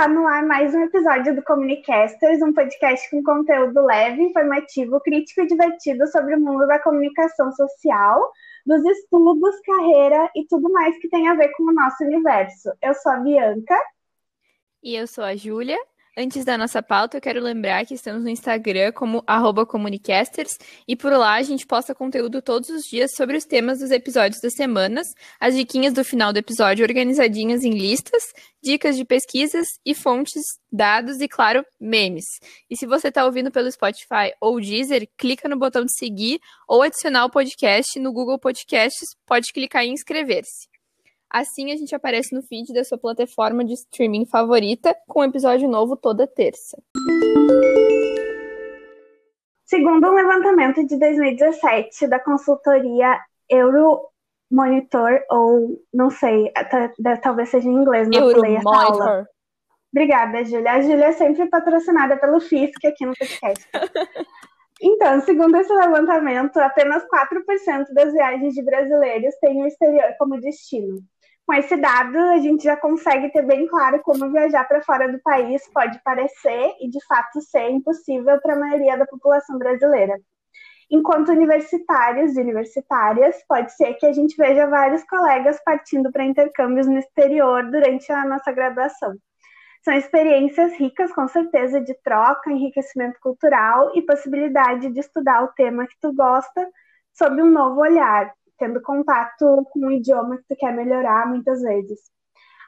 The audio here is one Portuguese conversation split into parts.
Está no ar mais um episódio do Comunicasters, um podcast com conteúdo leve, informativo, crítico e divertido sobre o mundo da comunicação social, dos estudos, carreira e tudo mais que tem a ver com o nosso universo. Eu sou a Bianca. E eu sou a Júlia. Antes da nossa pauta, eu quero lembrar que estamos no Instagram como comunicasters e por lá a gente posta conteúdo todos os dias sobre os temas dos episódios das semanas, as diquinhas do final do episódio organizadinhas em listas, dicas de pesquisas e fontes, dados e, claro, memes. E se você está ouvindo pelo Spotify ou Deezer, clica no botão de seguir ou adicionar o podcast no Google Podcasts, pode clicar em inscrever-se. Assim a gente aparece no feed da sua plataforma de streaming favorita, com um episódio novo toda terça. Segundo um levantamento de 2017 da consultoria Euromonitor, ou não sei, talvez seja em inglês, não Euromonitor. Obrigada, Júlia. A Júlia é sempre patrocinada pelo FISC aqui no podcast. Então, segundo esse levantamento, apenas 4% das viagens de brasileiros têm o exterior como destino. Com esse dado, a gente já consegue ter bem claro como viajar para fora do país pode parecer e de fato ser impossível para a maioria da população brasileira. Enquanto universitários e universitárias, pode ser que a gente veja vários colegas partindo para intercâmbios no exterior durante a nossa graduação. São experiências ricas, com certeza, de troca, enriquecimento cultural e possibilidade de estudar o tema que tu gosta sob um novo olhar, tendo contato com um idioma que tu quer melhorar muitas vezes.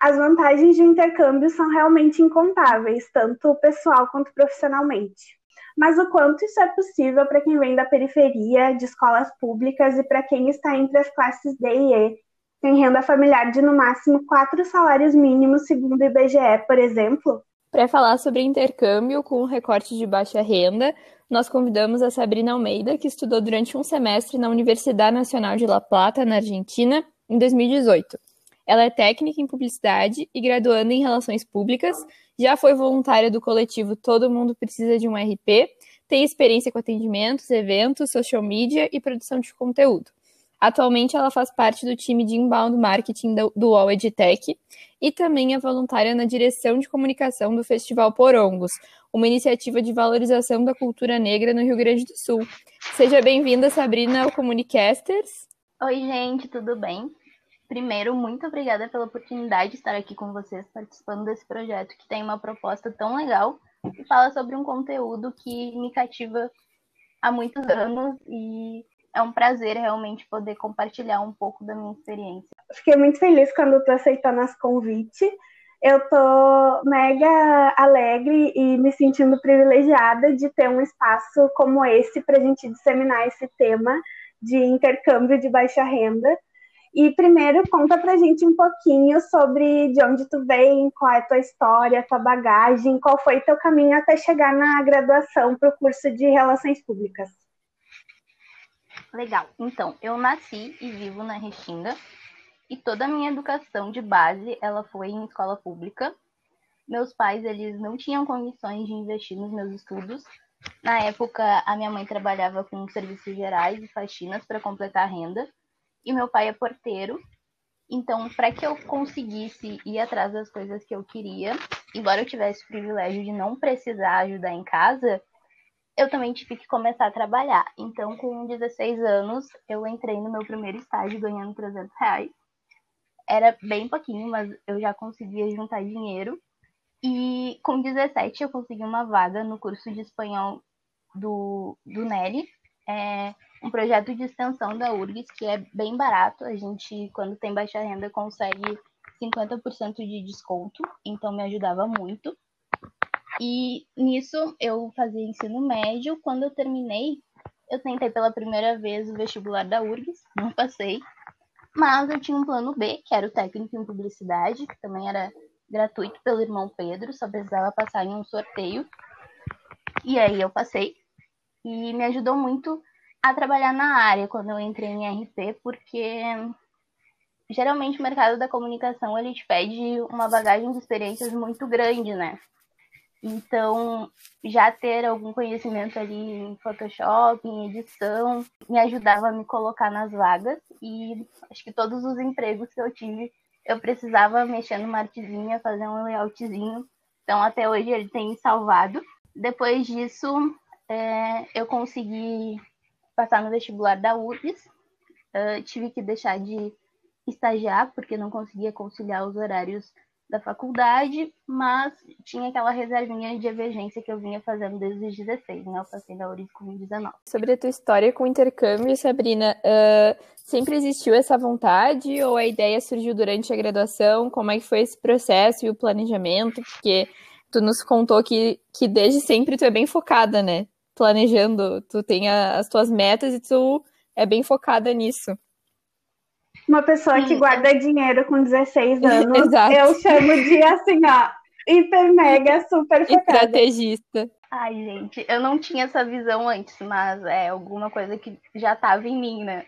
As vantagens de intercâmbio são realmente incontáveis, tanto pessoal quanto profissionalmente. Mas o quanto isso é possível para quem vem da periferia, de escolas públicas e para quem está entre as classes D e E, tem renda familiar de no máximo quatro salários mínimos, segundo o IBGE, por exemplo? Para falar sobre intercâmbio com recorte de baixa renda, nós convidamos a Sabrina Almeida, que estudou durante um semestre na Universidade Nacional de La Plata, na Argentina, em 2018. Ela é técnica em publicidade e graduanda em relações públicas, já foi voluntária do coletivo Todo Mundo Precisa de um RP, tem experiência com atendimentos, eventos, social media e produção de conteúdo. Atualmente, ela faz parte do time de inbound marketing do UOL EdTech e também é voluntária na direção de comunicação do Festival Porongos, uma iniciativa de valorização da cultura negra no Rio Grande do Sul. Seja bem-vinda, Sabrina, ao Comunicasters. Oi, gente, tudo bem? Primeiro, muito obrigada pela oportunidade de estar aqui com vocês participando desse projeto que tem uma proposta tão legal e fala sobre um conteúdo que me cativa há muitos anos e é um prazer realmente poder compartilhar um pouco da minha experiência. Fiquei muito feliz quando tu aceitou nosso convite. Eu tô mega alegre e me sentindo privilegiada de ter um espaço como esse para a gente disseminar esse tema de intercâmbio de baixa renda. E primeiro conta pra gente um pouquinho sobre de onde tu vem, qual é a tua história, a tua bagagem, qual foi teu caminho até chegar na graduação para o curso de Relações Públicas. Legal. Então, eu nasci e vivo na Restinga e toda a minha educação de base, ela foi em escola pública. Meus pais, eles não tinham condições de investir nos meus estudos. Na época, a minha mãe trabalhava com serviços gerais e faxinas para completar a renda, e meu pai é porteiro. Então, para que eu conseguisse ir atrás das coisas que eu queria, embora eu tivesse o privilégio de não precisar ajudar em casa, eu também tive que começar a trabalhar. Então, com 16 anos, eu entrei no meu primeiro estágio ganhando 300 reais. Era bem pouquinho, mas eu já conseguia juntar dinheiro. E com 17 eu consegui uma vaga no curso de espanhol do, do Nelly. É um projeto de extensão da URGS que é bem barato. A gente, quando tem baixa renda, consegue 50% de desconto. Então me ajudava muito. E nisso eu fazia ensino médio. Quando eu terminei, eu tentei pela primeira vez o vestibular da URGS, não passei. Mas eu tinha um plano B, que era o técnico em publicidade, que também era gratuito pelo irmão Pedro, só precisava passar em um sorteio. E aí eu passei. E me ajudou muito a trabalhar na área quando eu entrei em RP, porque geralmente o mercado da comunicação ele te pede uma bagagem de experiências muito grande, né? Então, já ter algum conhecimento ali em Photoshop, em edição, me ajudava a me colocar nas vagas. E acho que todos os empregos que eu tive, eu precisava mexer numa artezinha, fazer um layoutzinho. Então, até hoje ele tem salvado. Depois disso, é, eu consegui passar no vestibular da URGS. Uh, tive que deixar de estagiar, porque não conseguia conciliar os horários da faculdade, mas tinha aquela reservinha de emergência que eu vinha fazendo desde os 16, né? Eu passei na URGS com 19. Sobre a tua história com o intercâmbio, Sabrina, uh, sempre existiu essa vontade ou a ideia surgiu durante a graduação? Como é que foi esse processo e o planejamento? Porque tu nos contou que, que desde sempre tu é bem focada, né? Planejando, tu tem a, as tuas metas e tu é bem focada nisso. Uma pessoa que guarda dinheiro com 16 anos, Exato. eu chamo de assim, ó, hiper mega super focada. Estrategista. Ai, gente, eu não tinha essa visão antes, mas é alguma coisa que já estava em mim, né?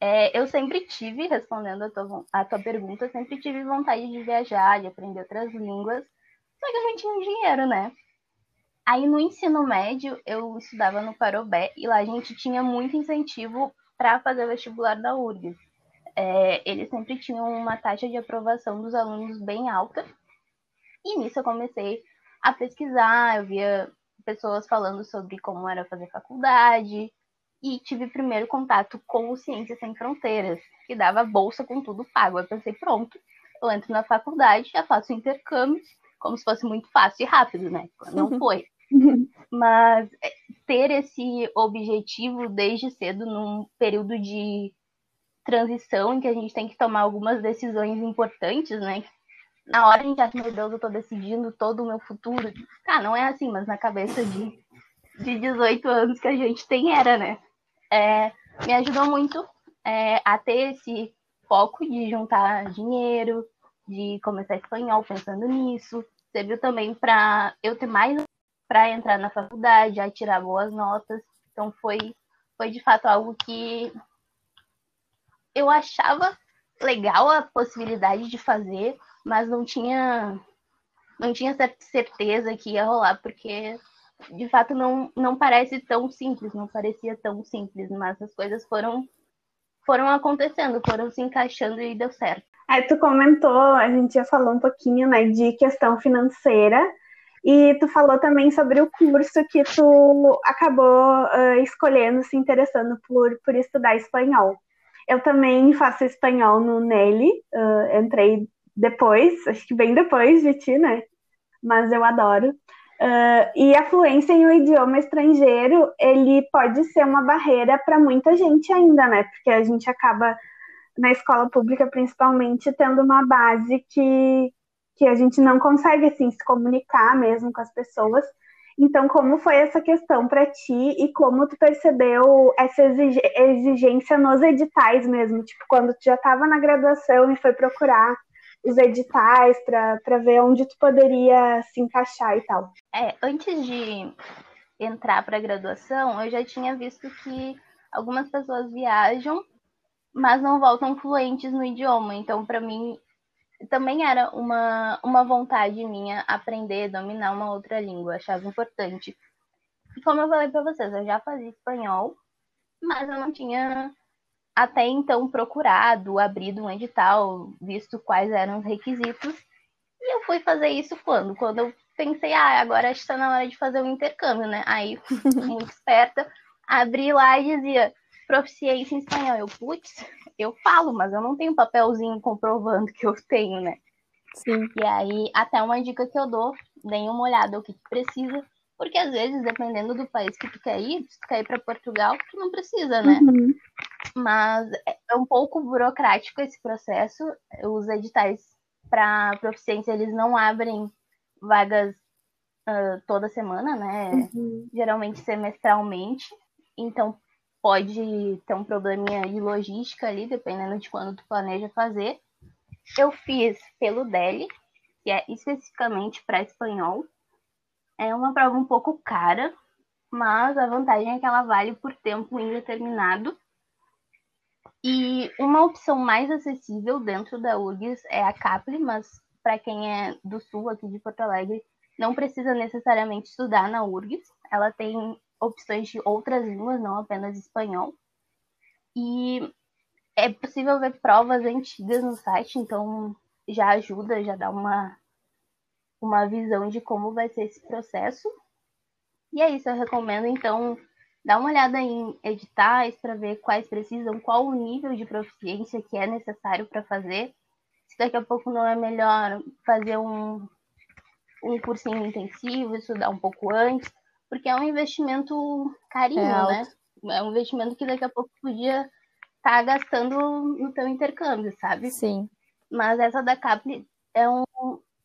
É, eu sempre tive, respondendo a tua, a tua pergunta, sempre tive vontade de viajar, de aprender outras línguas, só que eu não tinha dinheiro, né? Aí no ensino médio, eu estudava no Parobé e lá a gente tinha muito incentivo para fazer o vestibular da URGS é, eles sempre tinham uma taxa de aprovação dos alunos bem alta. E nisso eu comecei a pesquisar, eu via pessoas falando sobre como era fazer faculdade, e tive primeiro contato com o Ciências Sem Fronteiras, que dava bolsa com tudo pago. Eu pensei, pronto, eu entro na faculdade, já faço intercâmbio, como se fosse muito fácil e rápido, né? Não uhum. foi. Mas é, ter esse objetivo desde cedo, num período de transição em que a gente tem que tomar algumas decisões importantes, né? Na hora a gente acha, meu Deus, eu tô decidindo todo o meu futuro. Ah, não é assim, mas na cabeça de, de 18 anos que a gente tem era, né? É, me ajudou muito é, a ter esse foco de juntar dinheiro, de começar espanhol pensando nisso. Serviu também para eu ter mais para entrar na faculdade, a tirar boas notas. Então foi, foi de fato algo que eu achava legal a possibilidade de fazer, mas não tinha não tinha certeza que ia rolar, porque de fato não, não parece tão simples, não parecia tão simples, mas as coisas foram foram acontecendo, foram se encaixando e deu certo. Aí tu comentou, a gente já falou um pouquinho, né, de questão financeira, e tu falou também sobre o curso que tu acabou uh, escolhendo, se interessando por, por estudar espanhol. Eu também faço espanhol no Nelly, uh, entrei depois, acho que bem depois de ti, né? Mas eu adoro. Uh, e a fluência em um idioma estrangeiro, ele pode ser uma barreira para muita gente ainda, né? Porque a gente acaba, na escola pública principalmente, tendo uma base que, que a gente não consegue, assim, se comunicar mesmo com as pessoas. Então, como foi essa questão para ti e como tu percebeu essa exigência nos editais mesmo? Tipo, quando tu já estava na graduação e foi procurar os editais para ver onde tu poderia se encaixar e tal. É, antes de entrar para a graduação, eu já tinha visto que algumas pessoas viajam, mas não voltam fluentes no idioma. Então, para mim, também era uma, uma vontade minha aprender, dominar uma outra língua, achava importante. E como eu falei para vocês, eu já fazia espanhol, mas eu não tinha até então procurado, abrido um edital, visto quais eram os requisitos. E eu fui fazer isso quando? Quando eu pensei, ah, agora está na hora de fazer um intercâmbio, né? Aí, muito esperta, abri lá e dizia proficiência em espanhol. Eu, putz, eu falo, mas eu não tenho papelzinho comprovando que eu tenho, né? Sim. E aí, até uma dica que eu dou, dê uma olhada o que tu precisa, porque às vezes, dependendo do país que tu quer ir, se tu quer ir para Portugal, tu não precisa, né? Uhum. Mas é um pouco burocrático esse processo. Os editais para proficiência, eles não abrem vagas uh, toda semana, né? Uhum. Geralmente semestralmente. Então, pode ter um probleminha de logística ali, dependendo de quando tu planeja fazer. Eu fiz pelo DELI, que é especificamente para espanhol. É uma prova um pouco cara, mas a vantagem é que ela vale por tempo indeterminado. E uma opção mais acessível dentro da URGS é a CAPLE, mas para quem é do sul, aqui de Porto Alegre, não precisa necessariamente estudar na URGS. Ela tem opções de outras línguas, não apenas espanhol. E é possível ver provas antigas no site, então já ajuda, já dá uma, uma visão de como vai ser esse processo. E é isso, eu recomendo então dar uma olhada em editais para ver quais precisam, qual o nível de proficiência que é necessário para fazer. Se daqui a pouco não é melhor fazer um, um cursinho intensivo, estudar um pouco antes, porque é um investimento carinho, é né? É um investimento que daqui a pouco podia estar tá gastando no teu intercâmbio, sabe? Sim. Mas essa da CAP é um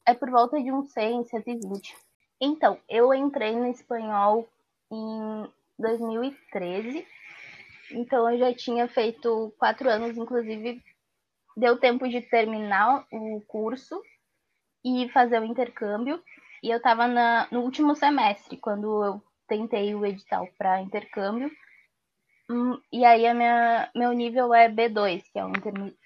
é por volta de uns 100, 120. Então, eu entrei no espanhol em 2013. Então, eu já tinha feito quatro anos, inclusive, deu tempo de terminar o curso e fazer o intercâmbio. E eu estava no último semestre, quando eu tentei o edital para intercâmbio. Hum, e aí, a minha, meu nível é B2, que é um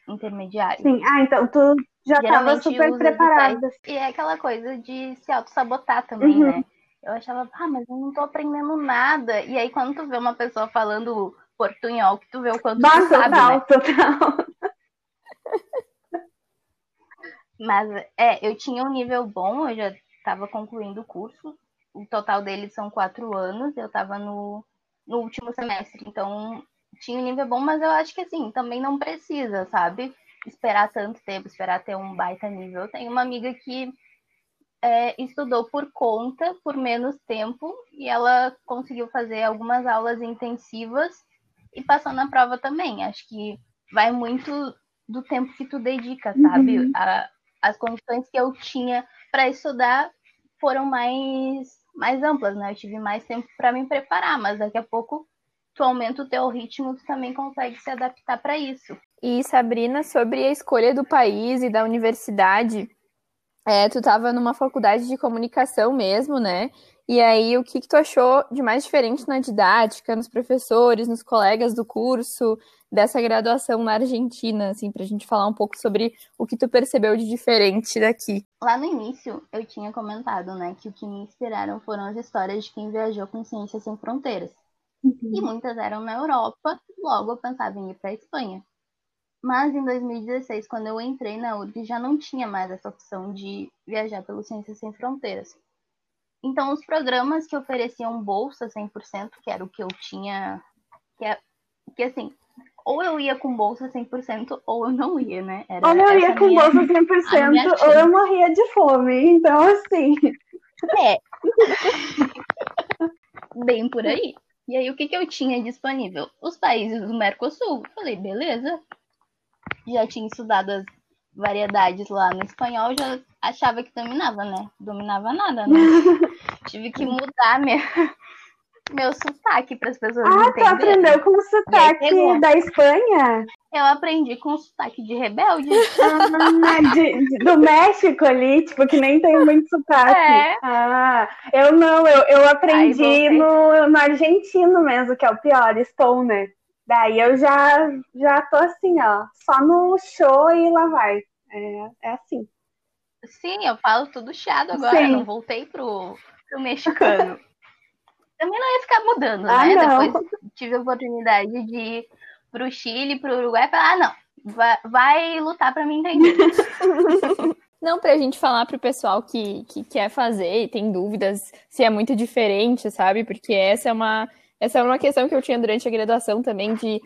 intermediário. Sim, ah, então tu já estava super preparada. E é aquela coisa de se auto-sabotar também, uhum. né? Eu achava, ah, mas eu não tô aprendendo nada. E aí, quando tu vê uma pessoa falando portunhol, que tu vê o quanto Basta, tu sabe, total, né? total. Mas, é, eu tinha um nível bom, eu já estava concluindo o curso. O total deles são quatro anos, eu estava no, no último semestre. Então, tinha um nível bom, mas eu acho que, assim, também não precisa, sabe? Esperar tanto tempo, esperar ter um baita nível. Eu tenho uma amiga que é, estudou por conta, por menos tempo, e ela conseguiu fazer algumas aulas intensivas e passou na prova também. Acho que vai muito do tempo que tu dedica, sabe? Uhum. A, as condições que eu tinha para estudar foram mais, mais amplas, né? Eu tive mais tempo para me preparar, mas daqui a pouco tu aumenta o teu ritmo, tu também consegue se adaptar para isso. E Sabrina, sobre a escolha do país e da universidade, é, tu estava numa faculdade de comunicação mesmo, né? E aí, o que, que tu achou de mais diferente na didática, nos professores, nos colegas do curso, dessa graduação na Argentina, assim, pra gente falar um pouco sobre o que tu percebeu de diferente daqui? Lá no início, eu tinha comentado, né, que o que me inspiraram foram as histórias de quem viajou com Ciências Sem Fronteiras. Uhum. E muitas eram na Europa, logo eu pensava em ir para a Espanha. Mas em 2016, quando eu entrei na URG, já não tinha mais essa opção de viajar pelo Ciências Sem Fronteiras. Então, os programas que ofereciam bolsa 100%, que era o que eu tinha, que, é, que assim, ou eu ia com bolsa 100% ou eu não ia, né? Era ou eu ia com minha, bolsa 100% ou eu morria de fome. Então, assim. É. Bem por aí. E aí, o que, que eu tinha disponível? Os países do Mercosul. Falei, beleza, já tinha estudado as variedades lá no espanhol, já achava que dominava, né? Dominava nada, né? Tive que mudar minha, meu sotaque para as pessoas ah, entenderem. Ah, tu aprendeu com o sotaque da Espanha? Eu aprendi com o sotaque de rebelde. Ah, de, de, do México ali, tipo, que nem tem muito sotaque. É. Ah, eu não, eu, eu aprendi no, no argentino mesmo, que é o pior, estou, né? Daí eu já, já tô assim, ó, só no show e lá vai. É, é assim. Sim, eu falo tudo chiado agora, Sim. não voltei pro, pro mexicano. Também não ia ficar mudando, ah, né? Não. Depois tive a oportunidade de ir pro Chile, pro Uruguai, e falar, ah, não, vai, vai lutar para me entender. Não, pra gente falar pro pessoal que, que quer fazer e tem dúvidas se é muito diferente, sabe? Porque essa é uma essa é uma questão que eu tinha durante a graduação também de,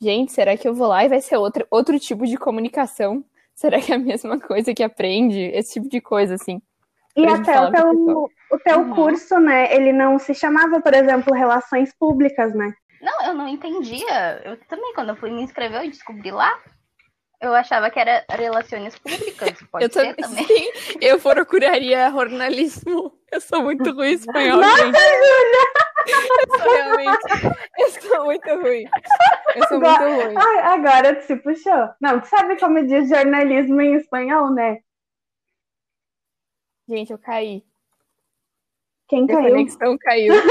gente, será que eu vou lá e vai ser outro, outro tipo de comunicação? Será que é a mesma coisa que aprende? Esse tipo de coisa, assim. E até o teu, o teu uhum. curso, né, ele não se chamava, por exemplo, Relações Públicas, né? Não, eu não entendia. Eu também, quando eu fui me inscrever, eu descobri lá. Eu achava que era relações públicas, pode eu ser também. Sim, eu procuraria jornalismo. Eu sou muito ruim em espanhol, Nossa, gente. Júlia! Eu sou realmente. Eu sou muito ruim. Eu sou agora, muito ruim. Agora tu se puxou. Não, tu sabe como diz jornalismo em espanhol, né? Gente, eu caí. Quem caiu? conexão caiu.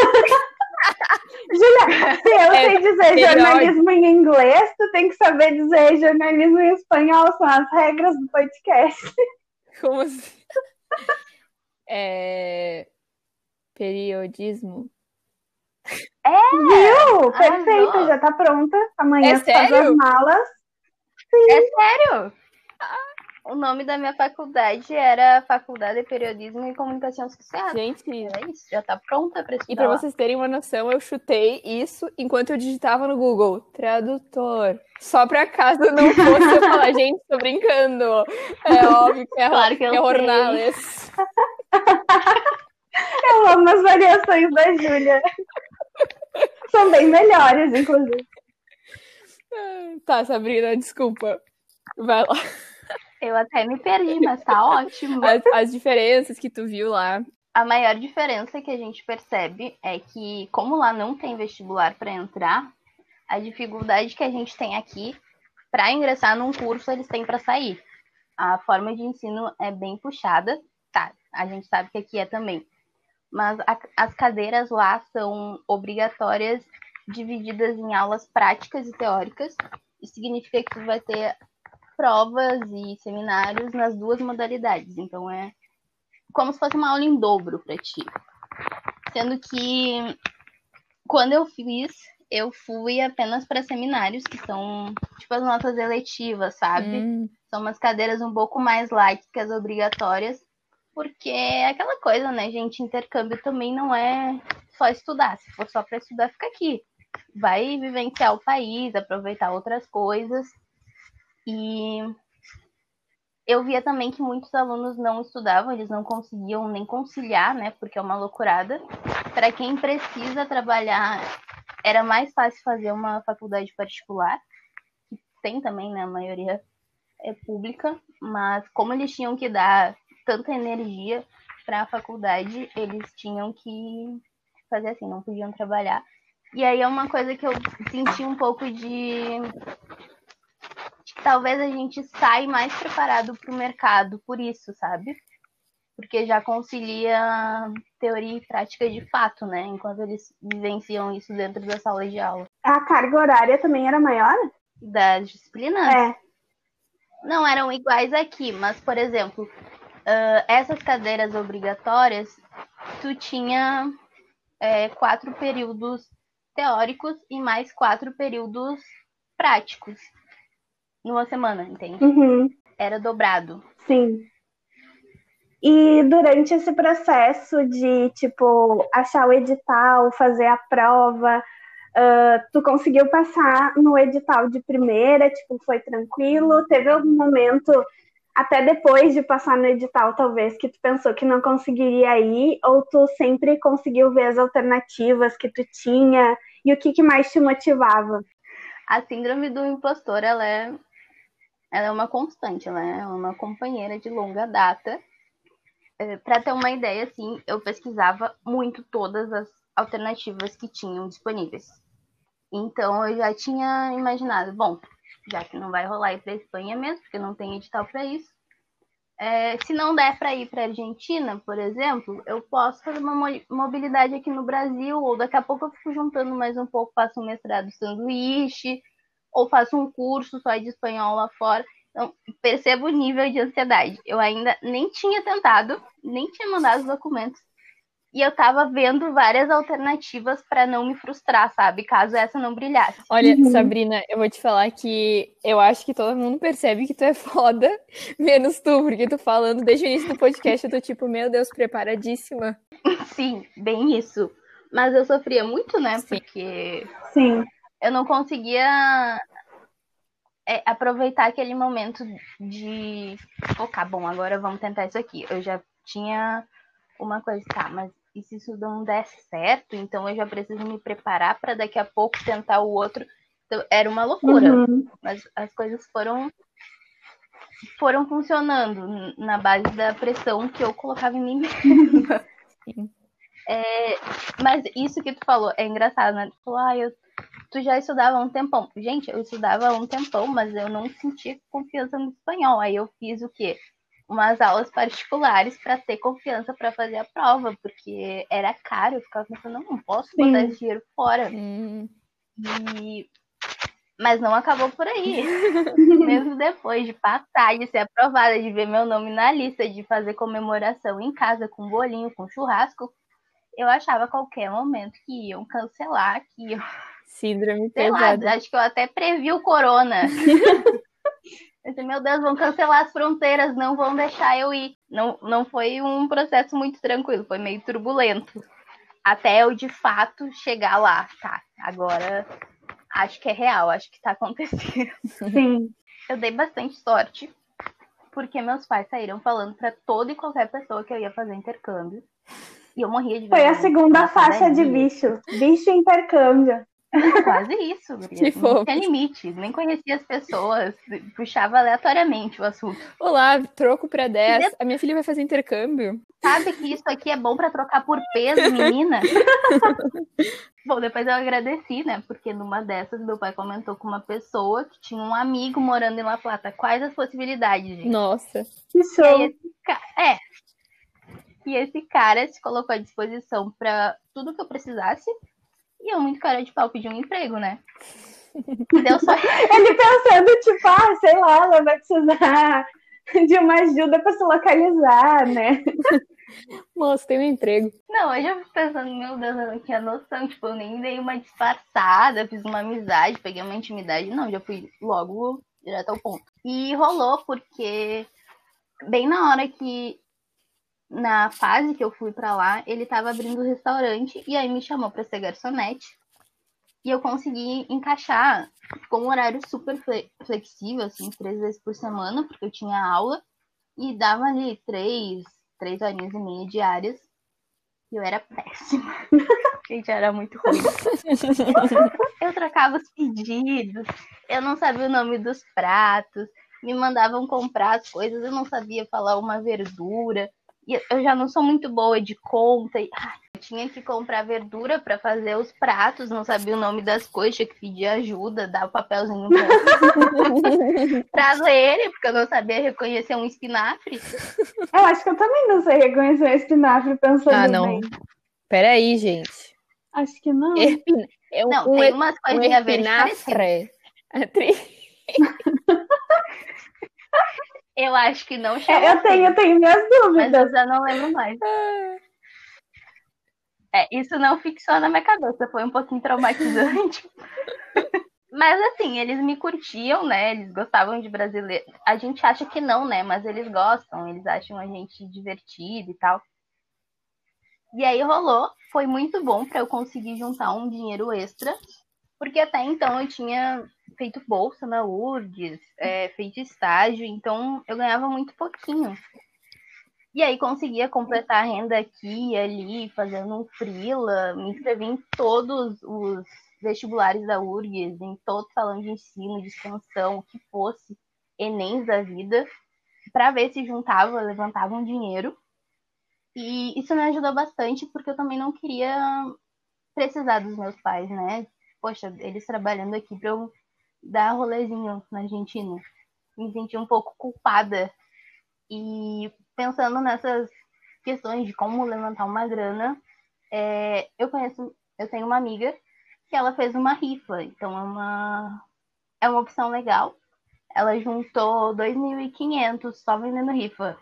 Julia, se eu é, sei dizer jornalismo em inglês, tu tem que saber dizer jornalismo em espanhol. São as regras do podcast. Como assim? É... Periodismo. É! Viu? Perfeita, já tá pronta. Amanhã é faz as malas. Sim. É sério? O nome da minha faculdade era Faculdade de Periodismo e Comunicação Social. Gente, Era isso, já tá pronta pra estudar. e pra lá. vocês terem uma noção, eu chutei isso enquanto eu digitava no Google, tradutor. Só pra caso não fosse eu falar, gente, tô brincando. É óbvio que é, Claro que eu é. Hornales. Eu amo as variações da Júlia. São bem melhores, inclusive. Tá, Sabrina, desculpa. Vai lá. Eu até me perdi, mas tá ótimo. As, as diferenças que tu viu lá. A maior diferença que a gente percebe é que, como lá não tem vestibular para entrar, a dificuldade que a gente tem aqui para ingressar num curso eles têm para sair. A forma de ensino é bem puxada, tá? A gente sabe que aqui é também. Mas a- as cadeiras lá são obrigatórias, divididas em aulas práticas e teóricas. Isso significa que tu vai ter provas e seminários nas duas modalidades. Então é como se fosse uma aula em dobro para ti. Sendo que quando eu fiz, eu fui apenas para seminários, que são tipo as notas eletivas, sabe? Hum, São umas cadeiras um pouco mais light que as obrigatórias, porque é aquela coisa, né, gente? Intercâmbio também não é só estudar. Se for só para estudar, fica aqui. Vai vivenciar o país, aproveitar outras coisas. E eu via também que muitos alunos não estudavam, eles não conseguiam nem conciliar, né? Porque é uma loucurada. Para quem precisa trabalhar, era mais fácil fazer uma faculdade particular, que tem também, né? A maioria é pública, mas como eles tinham que dar tanta energia para a faculdade, eles tinham que fazer assim, não podiam trabalhar. E aí é uma coisa que eu senti um pouco de de que talvez a gente sai mais preparado para o mercado por isso, sabe? Porque já concilia teoria e prática de fato, né? Enquanto eles vivenciam isso dentro da sala de aula. A carga horária também era maior? Das disciplinas? É. Não eram iguais aqui, mas, por exemplo, ah, essas cadeiras obrigatórias, tu tinha é, quatro períodos teóricos e mais quatro períodos práticos numa semana, entende? Uhum. Era dobrado. Sim. E durante esse processo de, tipo, achar o edital, fazer a prova, ah, tu conseguiu passar no edital de primeira, tipo, foi tranquilo? Teve algum momento, até depois de passar no edital, talvez, que tu pensou que não conseguiria ir? Ou tu sempre conseguiu ver as alternativas que tu tinha? E o que, que mais te motivava? A síndrome do impostor, ela é, ela é uma constante, ela é uma companheira de longa data. Para ter uma ideia, assim, eu pesquisava muito todas as alternativas que tinham disponíveis. Então eu já tinha imaginado, bom, já que não vai rolar ir para Espanha mesmo, porque não tem edital para isso. é, se não der para ir para Argentina, por exemplo, eu posso fazer uma mo- mobilidade aqui no Brasil, ou daqui a pouco eu fico juntando mais um pouco, faço um mestrado sanduíche, ou faço um curso só de espanhol lá fora. Então, percebo o nível de ansiedade. Eu ainda nem tinha tentado, nem tinha mandado os documentos. E eu tava vendo várias alternativas para não me frustrar, sabe? Caso essa não brilhasse. Olha, Uhum. Sabrina, eu vou te falar que eu acho que todo mundo percebe que tu é foda, menos tu, porque tu falando desde o início do podcast, eu tô tipo, meu Deus, preparadíssima. Sim, bem isso. Mas eu sofria muito, né? Sim. Porque Sim. eu não conseguia é, aproveitar aquele momento de focar, bom, agora vamos tentar isso aqui. Eu já tinha uma coisa, tá, mas e se isso não der certo, então eu já preciso me preparar para daqui a pouco tentar o outro. Então, era uma loucura, Uhum. mas as coisas foram foram funcionando na base da pressão que eu colocava em mim mesma. É, mas isso que tu falou é engraçado, né? Tu falou, ah, eu, tu já estudava há um tempão. Gente, eu estudava há um tempão, mas eu não sentia confiança no espanhol. Aí eu fiz o quê? Umas aulas particulares para ter confiança para fazer a prova, porque era caro. Eu ficava pensando, não, não posso Sim. botar esse dinheiro fora. Hum, E... Mas não acabou por aí. Mesmo depois de passar, de ser aprovada, de ver meu nome na lista, de fazer comemoração em casa com bolinho, com churrasco, eu achava a qualquer momento que iam cancelar, que iam, síndrome sei lá, pesada. acho que eu até previ o corona. Eu disse, meu Deus, vão cancelar as fronteiras, não vão deixar eu ir. Não, não foi um processo muito tranquilo, foi meio turbulento. Até eu, de fato, chegar lá. Tá, agora acho que é real, acho que tá acontecendo. Sim. Eu dei bastante sorte, porque meus pais saíram falando para toda e qualquer pessoa que eu ia fazer intercâmbio. E eu morria de Foi a segunda faixa de bicho. Bicho intercâmbio. Quase isso, Que Não fofo. tinha limite, nem conhecia as pessoas, puxava aleatoriamente o assunto. Olá, troco pra 10. A minha filha vai fazer intercâmbio. Sabe que isso aqui é bom pra trocar por peso, menina? bom, depois eu agradeci, né? Porque numa dessas, meu pai comentou com uma pessoa que tinha um amigo morando em La Plata. Quais as possibilidades, gente? Nossa. Que show. esse É. E esse cara se colocou à disposição pra tudo que eu precisasse. E eu, muito cara de pau, pedi um emprego, né? Deu só Ele pensando, tipo, ah, sei lá, ela vai precisar de uma ajuda pra se localizar, né? Moço, tem um emprego. Não, hoje eu fico pensando, meu Deus, eu não tinha noção. Tipo, eu nem dei uma disfarçada, fiz uma amizade, peguei uma intimidade. Não, já fui logo direto ao ponto. E rolou porque, bem na hora que, na fase que eu fui pra lá, ele tava abrindo o restaurante e aí me chamou pra ser garçonete. E eu consegui encaixar, ficou um horário super fle- flexível, assim, três vezes por semana, porque eu tinha aula. E dava ali três, três horinhas e meia diárias. E eu era péssima. Gente, era muito ruim. Eu trocava os pedidos, eu não sabia o nome dos pratos, me mandavam comprar as coisas, eu não sabia falar uma verdura. E eu já não sou muito boa de conta. E, ai, eu tinha que comprar verdura para fazer os pratos, não sabia o nome das coisas, tinha que pedir ajuda, dar o papelzinho pra, pra ler, porque eu não sabia reconhecer um espinafre. Eu acho que eu também não sei reconhecer o espinafre pensando Ah, não. bem. Peraí, gente. Acho que não. Espin- É um, Não, um, tem umas um coisinhas verdes parecidas. espinafre. É Eu acho que não chama É, eu tenho, eu tenho minhas mas dúvidas. eu já não lembro mais. É, isso não fixou na minha cabeça, foi um pouquinho traumatizante. Mas assim, eles me curtiam, né? Eles gostavam de brasileiro. A gente acha que não, né? Mas eles gostam, eles acham a gente divertido e tal. E aí rolou, foi muito bom para eu conseguir juntar um dinheiro extra, porque até então eu tinha feito bolsa na URGS, é, feito estágio, então eu ganhava muito pouquinho. E aí conseguia completar a renda aqui e ali, fazendo um freela, me inscrevi em todos os vestibulares da URGS, em todo salão de ensino, de extensão, o que fosse, Enems da vida, para ver se juntava, levantava um dinheiro. E isso me ajudou bastante, porque eu também não queria precisar dos meus pais, né? Poxa, eles trabalhando aqui para eu dar rolezinho na Argentina. Me senti um pouco culpada. E pensando nessas questões de como levantar uma grana, é, eu conheço, eu tenho uma amiga que ela fez uma rifa, então é uma é uma opção legal. Ela juntou 2.500 só vendendo rifa.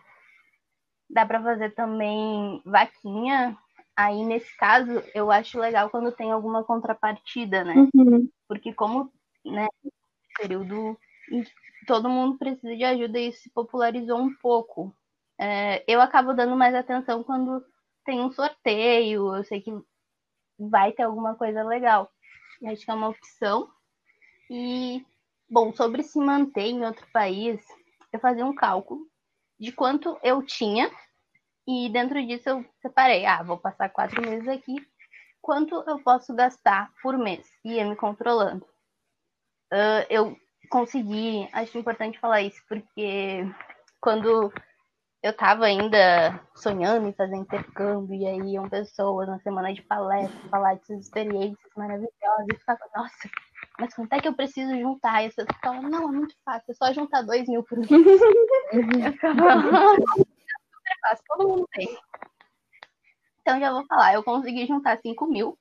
Dá para fazer também vaquinha. Aí nesse caso, eu acho legal quando tem alguma contrapartida, né? Uhum. Porque como, né, período em que todo mundo precisa de ajuda e isso se popularizou um pouco. É, eu acabo dando mais atenção quando tem um sorteio, eu sei que vai ter alguma coisa legal. E acho que é uma opção. E, bom, sobre se manter em outro país, eu fazia um cálculo de quanto eu tinha e dentro disso eu separei. Ah, vou passar quatro meses aqui, quanto eu posso gastar por mês? E ia me controlando. Ah, eu consegui, acho importante falar isso, porque quando eu tava ainda sonhando em fazer intercâmbio, e aí iam pessoas na semana de palestra falar de suas experiências maravilhosas, e eu ficava, nossa, mas quanto é que eu preciso juntar? E você ficava, não, é muito fácil, é só juntar dois mil por mês. Eu ficava, fácil, todo mundo tem. Então já vou falar, eu consegui juntar 5 mil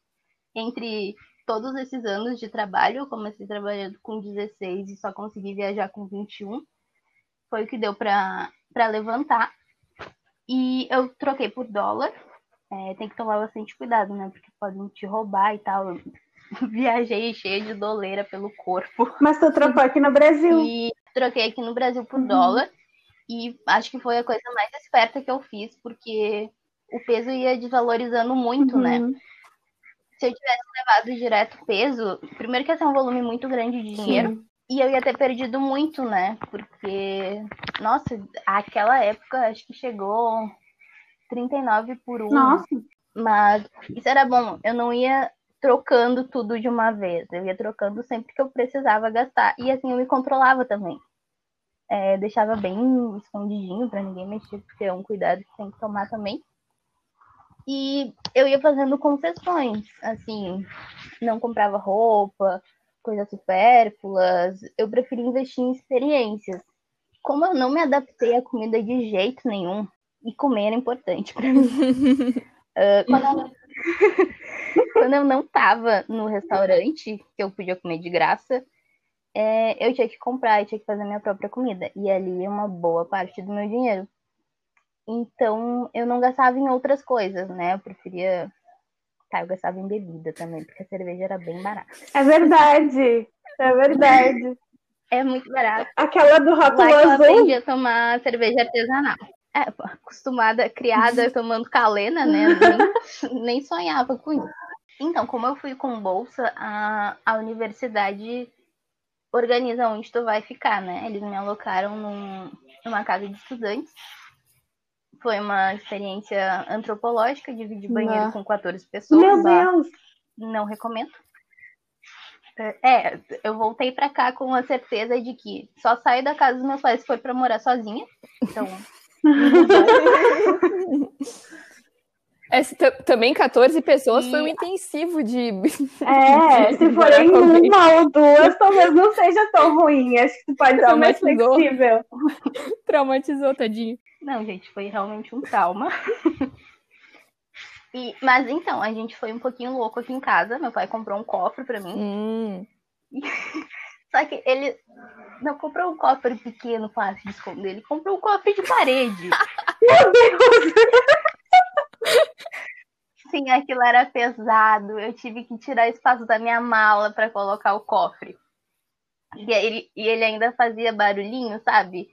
entre todos esses anos de trabalho. Eu comecei trabalhando com 16 e só consegui viajar com 21. Foi o que deu para levantar. E eu troquei por dólar. É, tem que tomar bastante cuidado, né? Porque podem te roubar e tal. Eu viajei cheia de doleira pelo corpo. Mas tu trocou aqui no Brasil. E troquei aqui no Brasil por Uhum. dólar. E acho que foi a coisa mais esperta que eu fiz, porque o peso ia desvalorizando muito, né? Uhum. Se eu tivesse levado direto peso, primeiro que ia ser um volume muito grande de dinheiro. E eu ia ter perdido muito, né? Porque, nossa, aquela época acho que chegou 39 por 1. Nossa, Mas isso era bom. Eu não ia trocando tudo de uma vez. Eu ia trocando sempre que eu precisava gastar. E assim eu me controlava também. É, deixava bem escondidinho pra ninguém mexer, porque é um cuidado que tem que tomar também. E eu ia fazendo concessões, assim, não comprava roupa, coisas supérfluas. Eu preferi investir em experiências. Como eu não me adaptei à comida de jeito nenhum, e comer era importante pra mim. Ah, quando, eu... quando eu não tava no restaurante, que eu podia comer de graça, é, eu tinha que comprar, eu tinha que fazer minha própria comida. E ali é uma boa parte do meu dinheiro. Então, eu não gastava em outras coisas, né? Eu preferia. Tá, eu gastava em bebida também, porque a cerveja era bem barata. é verdade. É verdade. É muito barato. Aquela do Lá rótulo eu azul. aprendi a tomar cerveja artesanal. É, acostumada, criada tomando calena, né? Nem, nem sonhava com isso. Então, como eu fui com bolsa, a, a universidade organiza onde tu vai ficar, né? Eles me alocaram num, numa casa de estudantes. Foi uma experiência antropológica, dividi banheiro Bah. com 14 pessoas. Meu. Deus. Não recomendo. É, eu voltei pra cá com a certeza de que só saio da casa dos meus pais se for pra morar sozinha. Então, Ta- também 14 pessoas foi um E- intensivo de. É, se forem uma ou duas, talvez não seja tão ruim. Acho que tu pode dar mais flexível. Traumatizou, tadinho. não, gente, foi realmente um trauma. E, mas então, a gente foi um pouquinho louco aqui em casa. Meu pai comprou um cofre pra mim. Hum. Só que ele não comprou um cofre pequeno, fácil de esconder. Ele comprou um cofre de parede. Meu Deus. Sim, aquilo era pesado. Eu tive que tirar espaço da minha mala pra colocar o cofre. E ele, e ele ainda fazia barulhinho, sabe?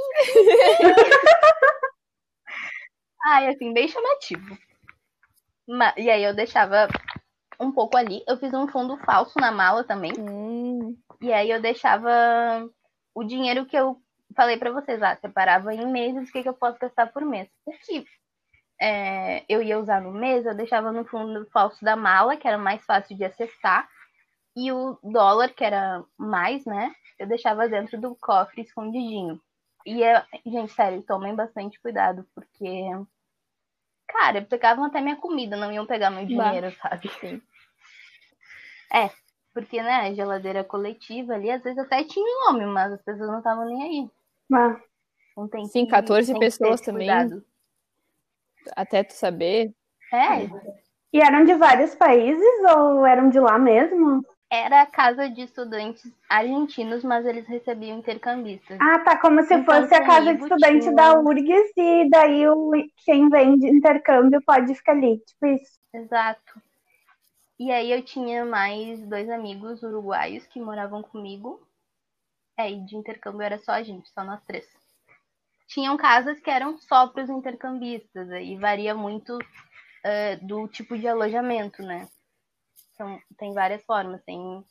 Ai, assim, bem chamativo. Ma- E aí eu deixava um pouco ali. Eu fiz um fundo falso na mala também. Hum. E aí eu deixava o dinheiro que eu falei pra vocês lá, separava em meses o que, que eu posso gastar por mês. O que é, eu ia usar no mês, eu deixava no fundo falso da mala, que era mais fácil de acessar, e o dólar, que era mais, né? Eu deixava dentro do cofre escondidinho. E, é- gente, sério, tomem bastante cuidado, porque. Cara, pegavam até minha comida, não iam pegar meu Bah. dinheiro, sabe? É, porque, né, a geladeira coletiva ali, às vezes até tinha nome, mas as pessoas não estavam nem aí. Ah, Não tem Sim, que- 14 tem que ter pessoas também. cuidado. Até tu saber. É, E eram de vários países ou eram de lá mesmo? era a casa de estudantes argentinos, mas eles recebiam intercambistas. Ah, tá. Como se Então, fosse a casa de estudante tinha- da URGS e daí o, quem vem de intercâmbio pode ficar ali. Tipo isso. Exato. E aí eu tinha mais dois amigos uruguaios que moravam comigo. É, e de intercâmbio era só a gente, só nós três. Tinham casas que eram só para os intercambistas, aí varia muito eh, do tipo de alojamento, né? Então, tem várias formas. Tem...